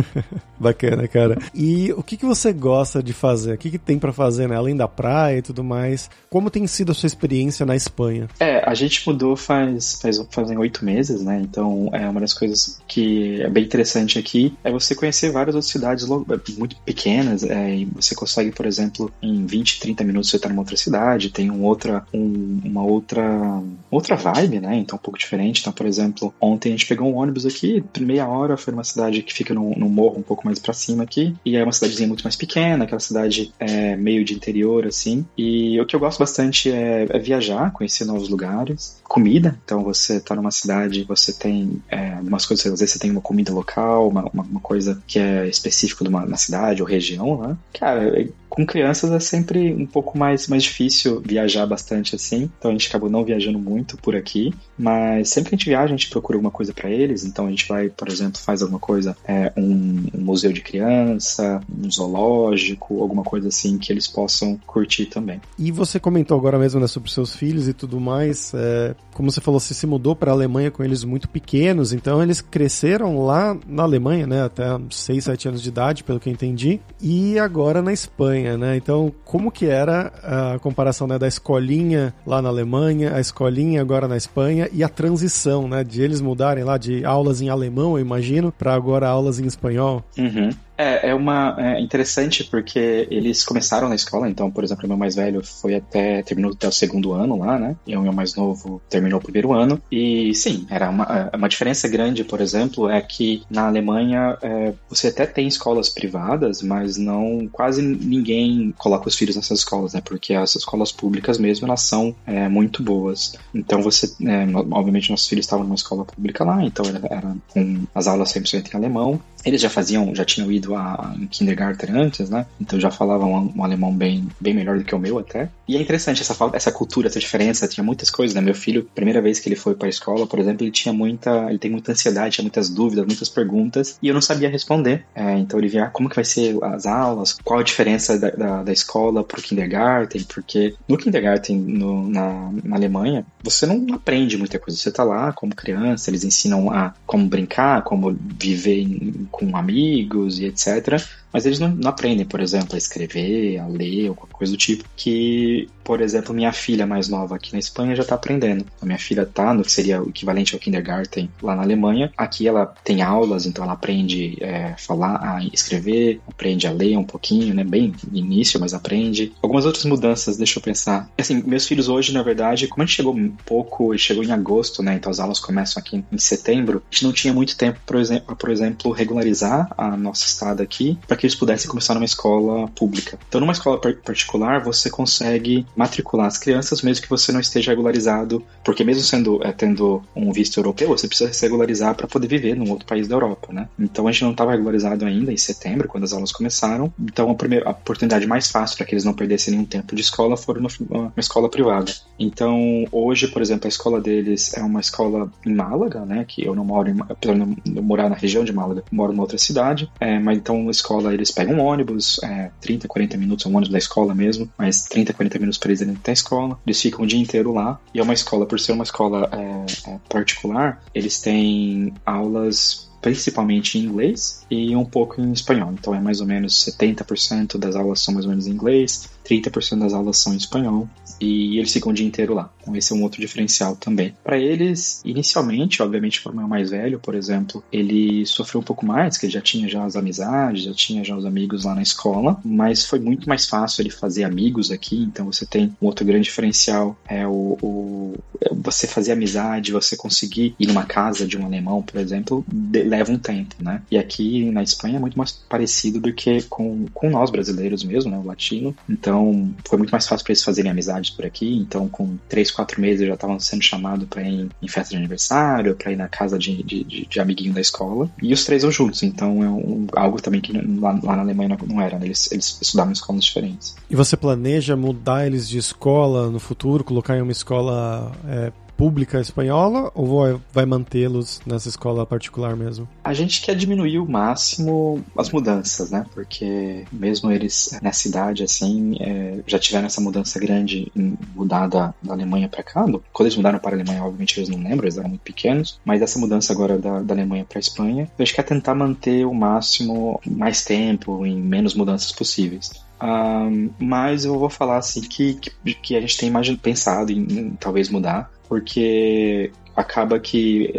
Bacana, cara. E o que, que você gosta de fazer? O que, que tem para fazer, né? Além da praia e tudo mais. Como tem sido a sua experiência na Espanha? É, a gente mudou faz, faz fazem oito meses, né? Então, é uma das coisas que é bem interessante aqui é você conhecer várias outras cidades muito pequenas. É, e você consegue, por exemplo, em 20, 30 minutos você tá numa outra cidade, tem um outra, um, uma outra outra vibe, né? Então um pouco diferente. Então, por exemplo, ontem a gente pegou um ônibus aqui, meia hora, foi numa cidade que fica num, morro um pouco mais para cima aqui, e é uma cidadezinha muito mais pequena, aquela cidade é, meio de interior, assim. E o que eu gosto bastante é, é viajar, conhecer novos lugares, comida. Então você tá numa cidade, você tem é, algumas coisas, às vezes você tem uma comida local, uma, uma, uma coisa que é específica de uma, cidade ou região, né? Cara, com crianças é sempre um pouco mais, mais difícil viajar bastante assim, então a gente acabou não viajando muito por aqui, mas sempre que a gente viaja a gente procura alguma coisa para eles, então a gente vai, por exemplo, faz alguma coisa, é, um, um, museu de criança, um zoológico, alguma coisa assim que eles possam curtir também. E você comentou agora mesmo né, sobre seus filhos e tudo mais, é, como você falou, você se mudou para a Alemanha com eles muito pequenos, então eles cresceram lá na Alemanha, né, até 6, 7 anos de idade, pelo que eu entendi, e agora na Espanha. Né? Então, como que era a comparação né, da escolinha lá na Alemanha, a escolinha agora na Espanha e a transição, né? De eles mudarem lá de aulas em alemão, eu imagino, para agora aulas em espanhol? Uhum. É, é uma é interessante porque eles começaram na escola, então, por exemplo, o meu mais velho foi até terminou até o segundo ano lá, né? E o meu mais novo terminou o primeiro ano. E sim, era uma, é, uma diferença grande, por exemplo, é que na Alemanha é, você até tem escolas privadas, mas não quase ninguém coloca os filhos nessas escolas, né? Porque as escolas públicas mesmo elas são é, muito boas. Então você, é, obviamente, nossos filhos estavam numa escola pública lá, então era, era com as aulas 100% em alemão eles já faziam, já tinham ido a, em kindergarten antes, né? Então já falavam um, alemão bem, bem melhor do que o meu até. E é interessante essa essa cultura, essa diferença. Tinha muitas coisas, né? Meu filho, primeira vez que ele foi para a escola, por exemplo, ele tinha muita, ele tem muita ansiedade, tinha muitas dúvidas, muitas perguntas, e eu não sabia responder. É, então ele via ah, como que vai ser as aulas, qual a diferença da, da, da escola pro kindergarten, porque no kindergarten no, na, na Alemanha você não aprende muita coisa. Você tá lá como criança, eles ensinam a como brincar, como viver em, com amigos e etc. Mas eles não, não, aprendem, por exemplo, a escrever, a ler, ou qualquer coisa do tipo. Que, por exemplo, minha filha mais nova aqui na Espanha já está aprendendo. A minha filha tá no que seria o equivalente ao kindergarten lá na Alemanha. Aqui ela tem aulas, então ela aprende é, falar, a escrever, aprende a ler um pouquinho, né? Bem início, mas aprende. Algumas outras mudanças, deixa eu pensar. Assim, meus filhos hoje, na verdade, como a gente chegou um pouco, chegou em agosto, né? Então as aulas começam aqui em setembro. A gente não tinha muito tempo, por exemplo, por exemplo regularizar a nossa estada aqui para que eles pudessem começar numa escola pública. Então, numa escola particular, você consegue matricular as crianças mesmo que você não esteja regularizado, porque mesmo sendo é, tendo um visto europeu, você precisa se regularizar para poder viver num outro país da Europa, né? Então, a gente não estava regularizado ainda em setembro, quando as aulas começaram. Então, a, primeira, a oportunidade mais fácil para que eles não perdessem nenhum tempo de escola foram numa escola privada. Então, hoje, por exemplo, a escola deles é uma escola em Málaga, né? Que eu não moro em, apesar de não morar na região de Málaga, moro numa outra cidade. É, mas então, a escola eles pegam um ônibus, é, 30, 40 minutos, é um ônibus da escola mesmo, mas 30, 40 minutos para eles irem até a escola. Eles ficam o dia inteiro lá. E é uma escola, por ser uma escola é, é, particular, eles têm aulas principalmente em inglês e um pouco em espanhol. Então é mais ou menos 70% das aulas são mais ou menos em inglês, 30% das aulas são em espanhol e eles ficam o dia inteiro lá. Então esse é um outro diferencial também. Para eles, inicialmente, obviamente para o meu mais velho, por exemplo, ele sofreu um pouco mais, que ele já tinha já as amizades, já tinha já os amigos lá na escola, mas foi muito mais fácil ele fazer amigos aqui, então você tem um outro grande diferencial, é o, o é você fazer amizade, você conseguir ir numa casa de um alemão, por exemplo, de, leva um tempo, né? E aqui na Espanha é muito mais parecido do que com, com nós brasileiros mesmo, né, o latino. Então, foi muito mais fácil para eles fazerem amizade por aqui, então com três, quatro meses eu já estava sendo chamado para ir em festa de aniversário, para ir na casa de, de, de, de, amiguinho da escola, e os três vão juntos, então é um, algo também que lá, lá na Alemanha não era, né? eles, eles estudavam em escolas diferentes. E você planeja mudar eles de escola no futuro, colocar em uma escola é, pública espanhola ou vai mantê-los nessa escola particular mesmo? A gente quer diminuir o máximo as mudanças, né? Porque mesmo eles na cidade, assim, é, já tiveram essa mudança grande mudar da, Alemanha para cá. Quando eles mudaram para a Alemanha, obviamente eles não lembram, eles eram muito pequenos, mas essa mudança agora da, da Alemanha para a Espanha, a gente quer tentar manter o máximo, mais tempo, em menos mudanças possíveis. Um, mas eu vou falar assim que, que, que a gente tem pensado em, em talvez mudar porque acaba que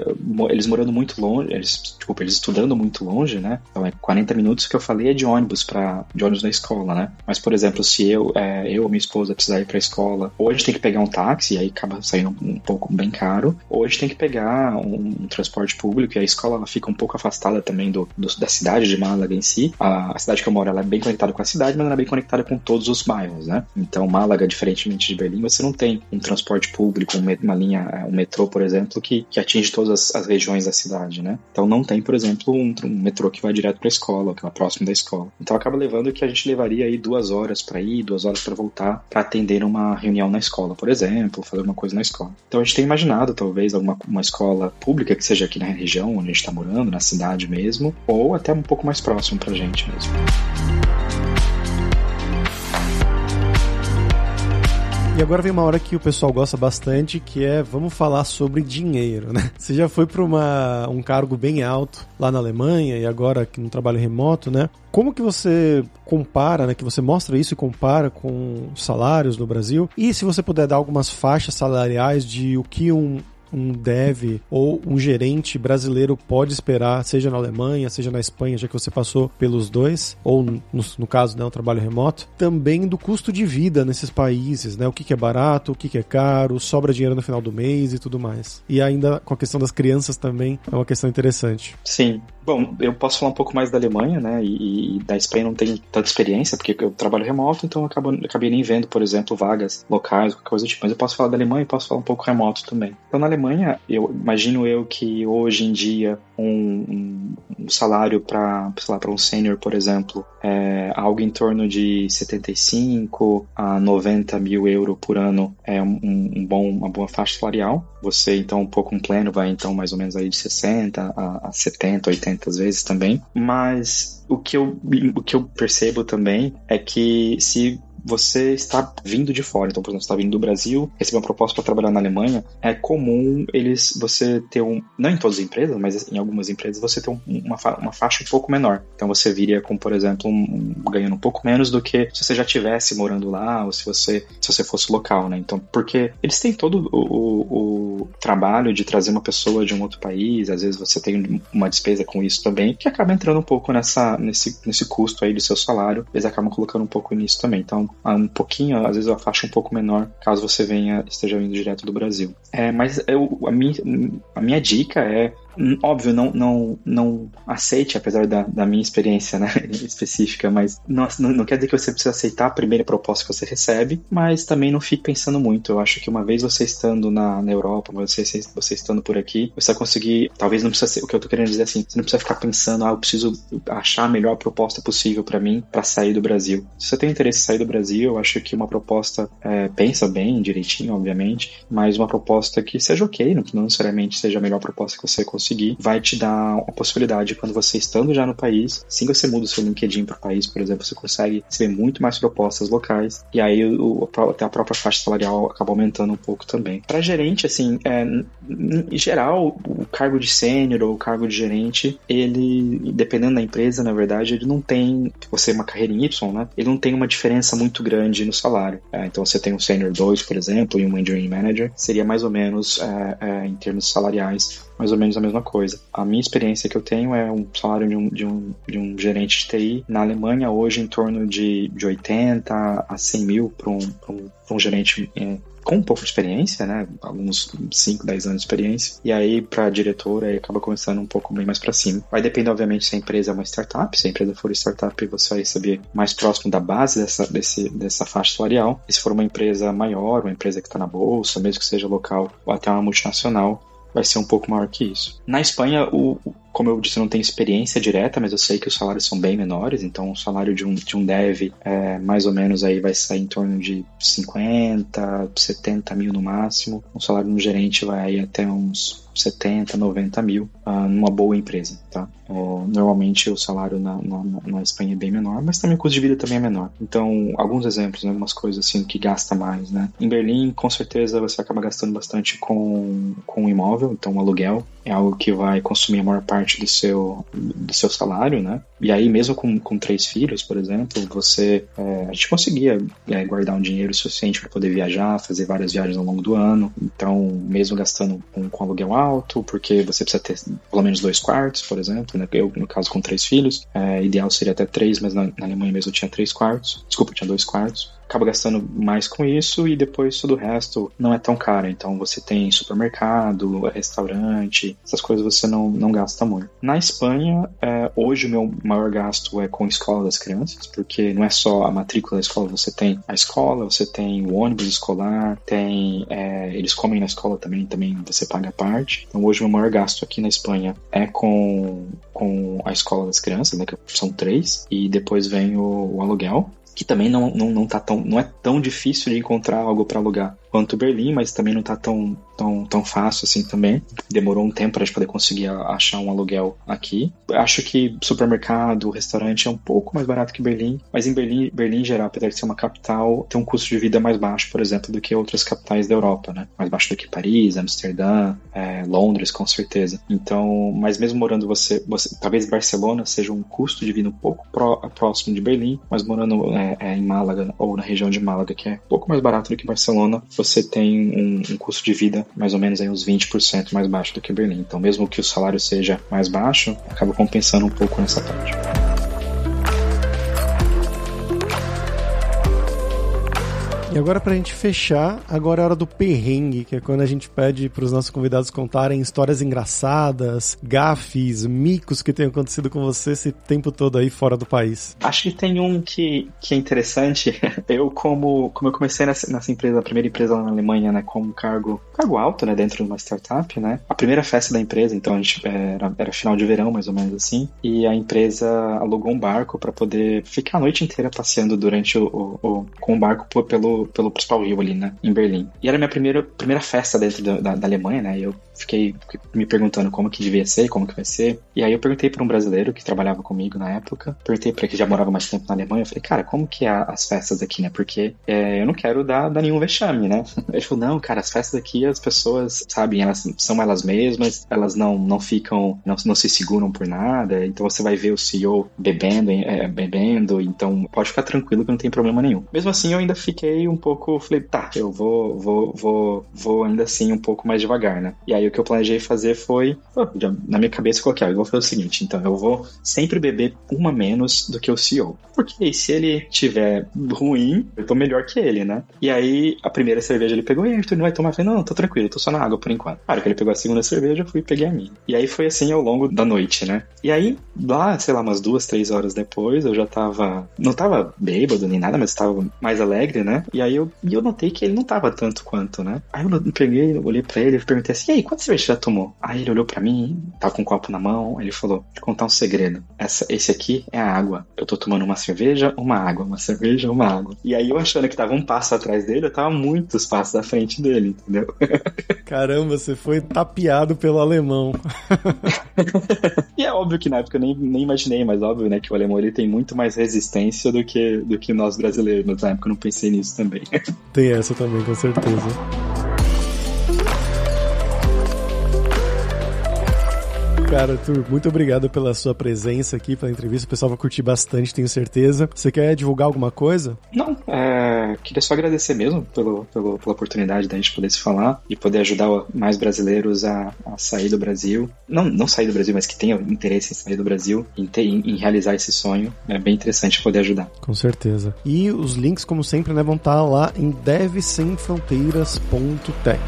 eles morando muito longe, eles, tipo, eles estudando muito longe, né? Então é 40 minutos que eu falei é de ônibus para de ônibus da escola, né? Mas por exemplo, se eu, é, eu ou minha esposa precisar ir para a escola, ou a gente tem que pegar um táxi e aí acaba saindo um pouco bem caro, ou a gente tem que pegar um, um transporte público e a escola ela fica um pouco afastada também do, do, da cidade de Málaga em si. A, a, cidade que eu moro ela é bem conectada com a cidade, mas ela é bem conectada com todos os bairros, né? Então Málaga, diferentemente de Berlim, você não tem um transporte público, uma linha, um metrô, por exemplo exemplo, que, que atinge todas as, as, regiões da cidade, né? Então não tem, por exemplo, um, um metrô que vai direto para a escola, que é próximo da escola. Então acaba levando que a gente levaria aí duas horas para ir, duas horas para voltar, para atender uma reunião na escola, por exemplo, fazer uma coisa na escola. Então a gente tem imaginado, talvez, alguma uma escola pública que seja aqui na região onde a gente está morando, na cidade mesmo, ou até um pouco mais próximo para a gente mesmo. E agora vem uma hora que o pessoal gosta bastante, que é vamos falar sobre dinheiro, né? Você já foi para um cargo bem alto lá na Alemanha e agora aqui no trabalho remoto, né? Como que você compara, né? Que você mostra isso e compara com salários no Brasil? E se você puder dar algumas faixas salariais de o que um um dev ou um gerente brasileiro pode esperar, seja na Alemanha, seja na Espanha, já que você passou pelos dois, ou no, no caso, né, um trabalho remoto, também do custo de vida nesses países, né? O que, que é barato, o que, que é caro, sobra dinheiro no final do mês e tudo mais. E ainda com a questão das crianças também é uma questão interessante. Sim. Bom, eu posso falar um pouco mais da Alemanha, né? E, e da Espanha não tenho tanta experiência, porque eu trabalho remoto, então eu acabo, acabei nem vendo, por exemplo, vagas locais, qualquer coisa do tipo. Mas eu posso falar da Alemanha e posso falar um pouco remoto também. Então, na Alemanha, eu imagino eu que hoje em dia um, um, salário para um sênior, por exemplo, é algo em torno de 75 a 90 mil euros por ano é um, um bom, uma boa faixa salarial. Você, então, um pouco um pleno vai, então, mais ou menos aí de 60 a, a 70, 80 às vezes também. Mas o que eu, o que eu percebo também é que se você está vindo de fora. Então, por exemplo, você está vindo do Brasil, recebeu uma proposta para trabalhar na Alemanha, é comum eles você ter um, não em todas as empresas, mas em algumas empresas você ter um, uma, uma faixa um pouco menor. Então você viria com, por exemplo, um, um, ganhando um pouco menos do que se você já tivesse morando lá ou se você se você fosse local, né? Então, porque eles têm todo o, o, o trabalho de trazer uma pessoa de um outro país, às vezes você tem uma despesa com isso também, que acaba entrando um pouco nessa nesse nesse custo aí do seu salário. Eles acabam colocando um pouco nisso também. Então, um pouquinho, às vezes a faixa um pouco menor, caso você venha esteja vindo direto do Brasil. É, mas eu, a, minha, a minha dica é Óbvio, não, não, não aceite, apesar da, da minha experiência né, específica, mas não, não, quer dizer que você precisa aceitar a primeira proposta que você recebe, mas também não fique pensando muito. Eu acho que uma vez você estando na, na Europa, você, você estando por aqui, você vai conseguir, talvez não precisa ser, o que eu tô querendo dizer assim, você não precisa ficar pensando, ah, eu preciso achar a melhor proposta possível para mim para sair do Brasil. Se você tem interesse em sair do Brasil, eu acho que uma proposta, é, pensa bem, direitinho, obviamente, mas uma proposta que seja ok, não, não necessariamente seja a melhor proposta que você conseguir, vai te dar a possibilidade, quando você estando já no país, assim que você muda o seu LinkedIn para o país, por exemplo, você consegue receber muito mais propostas locais, e aí o, até a própria faixa salarial acaba aumentando um pouco também. Para gerente, assim, é, em geral, o cargo de sênior ou o cargo de gerente, ele, dependendo da empresa, na verdade, ele não tem, você é uma carreira em Y, né? Ele não tem uma diferença muito grande no salário. É, então, você tem um sênior 2, por exemplo, e um engineering manager, seria mais ou menos, é, é em termos salariais, mais ou menos a mesma coisa. A minha experiência que eu tenho é um salário de um, de um, de um gerente de TI na Alemanha hoje em torno de, de 80 a 100 mil para um, um, um gerente é, com um pouco de experiência, né? Alguns 5, 10 anos de experiência. E aí, para diretora, aí acaba começando um pouco bem mais para cima. Vai depender, obviamente, se a empresa é uma startup. Se a empresa for startup, você vai receber mais próximo da base dessa, desse, dessa faixa salarial. E se for uma empresa maior, uma empresa que está na bolsa, mesmo que seja local ou até uma multinacional, vai ser um pouco maior que isso. Na Espanha, o, como eu disse, não tenho experiência direta, mas eu sei que os salários são bem menores, então o salário de um, de um dev é, mais ou menos aí vai sair em torno de 50, 70 mil no máximo. Um salário de um gerente vai até uns 70, 90 mil uh, numa boa empresa, tá? Uh, normalmente o salário na, na, na, Espanha é bem menor, mas também o custo de vida também é menor. Então, alguns exemplos, né, algumas coisas assim que gasta mais, né? Em Berlim, com certeza você acaba gastando bastante com, com imóvel, então aluguel é algo que vai consumir a maior parte do seu, do seu salário, né? E aí, mesmo com, com três filhos, por exemplo, você é, a gente conseguia é, guardar um dinheiro suficiente para poder viajar, fazer várias viagens ao longo do ano. Então, mesmo gastando com, com aluguel alto, porque você precisa ter pelo menos dois quartos, por exemplo. Né? Eu, no caso, com três filhos, é, ideal seria até três, mas na, na Alemanha mesmo eu tinha três quartos. Desculpa, eu tinha dois quartos acaba gastando mais com isso e depois todo o resto não é tão caro. Então você tem supermercado, restaurante, essas coisas você não, não gasta muito. Na Espanha, é, hoje o meu maior gasto é com a escola das crianças, porque não é só a matrícula da escola, você tem a escola, você tem o ônibus escolar, tem é, eles comem na escola também, também você paga a parte. Então hoje o meu maior gasto aqui na Espanha é com, com a escola das crianças, né, que são três, e depois vem o, o aluguel que também não, não, não, tá tão, não é tão difícil de encontrar algo para alugar quanto Berlim, mas também não tá tão, tão, tão fácil assim também. Demorou um tempo para a gente poder conseguir achar um aluguel aqui. Acho que supermercado, restaurante é um pouco mais barato que Berlim, mas em Berlim, Berlim em geral, apesar de ser uma capital, tem um custo de vida mais baixo, por exemplo, do que outras capitais da Europa, né? Mais baixo do que Paris, Amsterdã, é, Londres, com certeza. Então, mas mesmo morando você, você, talvez Barcelona seja um custo de vida um pouco pró, próximo de Berlim, mas morando é, é, em Málaga ou na região de Málaga, que é um pouco mais barato do que Barcelona, você tem um, um, custo de vida mais ou menos aí uns 20% mais baixo do que Berlim. Então, mesmo que o salário seja mais baixo, acaba compensando um pouco nessa parte. E agora pra gente fechar, agora é a hora do perrengue, que é quando a gente pede pros nossos convidados contarem histórias engraçadas, gafes, micos que tenham acontecido com você esse tempo todo aí fora do país. Acho que tem um que, que é interessante. Eu, como, como eu comecei nessa, nessa empresa, a primeira empresa lá na Alemanha, né, com um cargo, cargo alto, né, dentro de uma startup, né, a primeira festa da empresa, então a gente era, era final de verão, mais ou menos assim, e a empresa alugou um barco para poder ficar a noite inteira passeando durante o, o, o com o barco pelo, pelo principal rio ali, né, em Berlim. E era a minha primeira, primeira festa dentro da, da, da Alemanha, né, e eu fiquei, me perguntando como que devia ser, como que vai ser. E aí eu perguntei para um brasileiro que trabalhava comigo na época, perguntei para que já morava mais tempo na Alemanha, eu falei, cara, como que é as festas aqui, né? Porque é, eu não quero dar, dar nenhum vexame, né? Ele falou, não, cara, as festas aqui as pessoas, sabem, elas são elas mesmas, elas não, não ficam, não, não se seguram por nada, então você vai ver o CEO bebendo, é, bebendo, então pode ficar tranquilo que não tem problema nenhum. Mesmo assim, eu ainda fiquei um pouco, falei, tá, eu vou, vou, vou, vou ainda assim um pouco mais devagar, né? E aí o que eu planejei fazer foi, na minha cabeça eu coloquei, eu vou fazer o seguinte, então eu vou sempre beber uma menos do que o CEO. Porque se ele tiver ruim, eu tô melhor que ele, né? E aí a primeira cerveja ele pegou, e aí, tu não vai tomar? Eu falei, não, tô tranquilo, tô só na água por enquanto. Claro que ele pegou a segunda cerveja, eu fui e peguei a minha. E aí foi assim ao longo da noite, né? E aí, lá, sei lá, umas duas, três horas depois, eu já tava. Não tava bêbado nem nada, mas tava mais alegre, né? E aí eu, e eu notei que ele não tava tanto quanto, né? Aí eu peguei, olhei pra ele e perguntei assim, e aí, quantas cerveja já tomou? Aí ele olhou para mim, tava com um copo na mão, ele falou: Vou te contar um segredo. Essa, esse aqui é a água. Eu tô tomando uma cerveja, uma água, uma cerveja, uma água. E aí eu achando que tava um passo atrás dele, eu tava muitos passos à frente dele, entendeu? Caramba, você foi tapeado pelo alemão. e é óbvio que na época eu nem, nem imaginei, mas óbvio, né, que o alemão ele tem muito mais resistência do que, do que nós brasileiros. Na época eu não pensei nisso também. Tem essa também, com certeza. Cara, Arthur, muito obrigado pela sua presença aqui, pela entrevista. O pessoal vai curtir bastante, tenho certeza. Você quer divulgar alguma coisa? Não, é, queria só agradecer mesmo pelo, pelo, pela oportunidade da gente poder se falar e poder ajudar mais brasileiros a, a, sair do Brasil. Não, não sair do Brasil, mas que tenham interesse em sair do Brasil, em, ter, em, em realizar esse sonho. É bem interessante poder ajudar. Com certeza. E os links, como sempre, né, vão estar lá em devsemfronteiras.tech.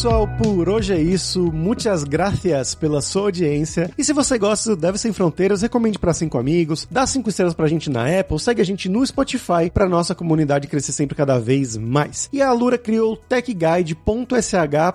pessoal, por hoje é isso. Muitas gracias pela sua audiência. E se você gosta do Deve Sem Fronteiras, recomende para cinco amigos, dá cinco estrelas pra gente na Apple, segue a gente no Spotify pra nossa comunidade crescer sempre cada vez mais. E a Alura criou o techguide.sh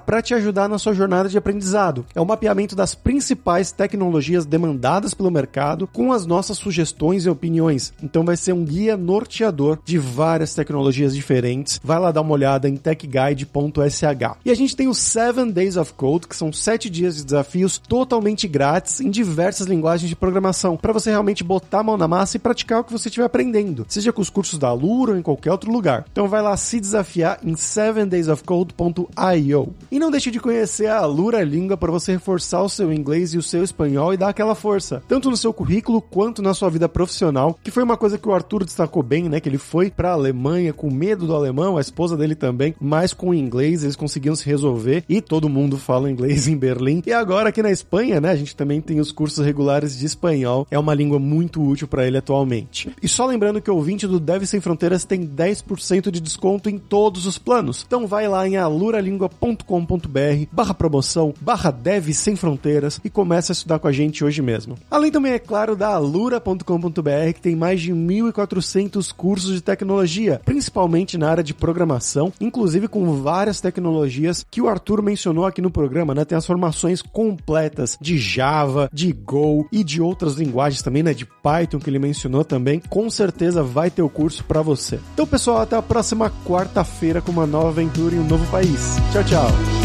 para te ajudar na sua jornada de aprendizado. É o mapeamento das principais tecnologias demandadas pelo mercado com as nossas sugestões e opiniões. Então vai ser um guia norteador de várias tecnologias diferentes. Vai lá dar uma olhada em techguide.sh. E a gente tem o 7 Days of Code, que são 7 dias de desafios totalmente grátis em diversas linguagens de programação, para você realmente botar a mão na massa e praticar o que você estiver aprendendo, seja com os cursos da Alura ou em qualquer outro lugar. Então vai lá se desafiar em 7daysofcode.io. E não deixe de conhecer a Alura Língua para você reforçar o seu inglês e o seu espanhol e dar aquela força, tanto no seu currículo quanto na sua vida profissional, que foi uma coisa que o Arthur destacou bem, né, que ele foi para a Alemanha com medo do alemão, a esposa dele também, mas com o inglês eles conseguiram se resolver resolver e todo mundo fala inglês em Berlim. E agora aqui na Espanha, né, a gente também tem os cursos regulares de espanhol. É uma língua muito útil para ele atualmente. E só lembrando que o ouvinte do Deve Sem Fronteiras tem 10% de desconto em todos os planos. Então vai lá em aluralingua.com.br barra promoção, barra Deve Sem Fronteiras e começa a estudar com a gente hoje mesmo. Além também, é claro, da alura.com.br que tem mais de 1.400 cursos de tecnologia, principalmente na área de programação, inclusive com várias tecnologias que o Arthur mencionou aqui no programa, né? Tem as formações completas de Java, de Go e de outras linguagens também, né? De Python que ele mencionou também. Com certeza vai ter o curso para você. Então, pessoal, até a próxima quarta-feira com uma nova aventura em um novo país. Tchau, tchau.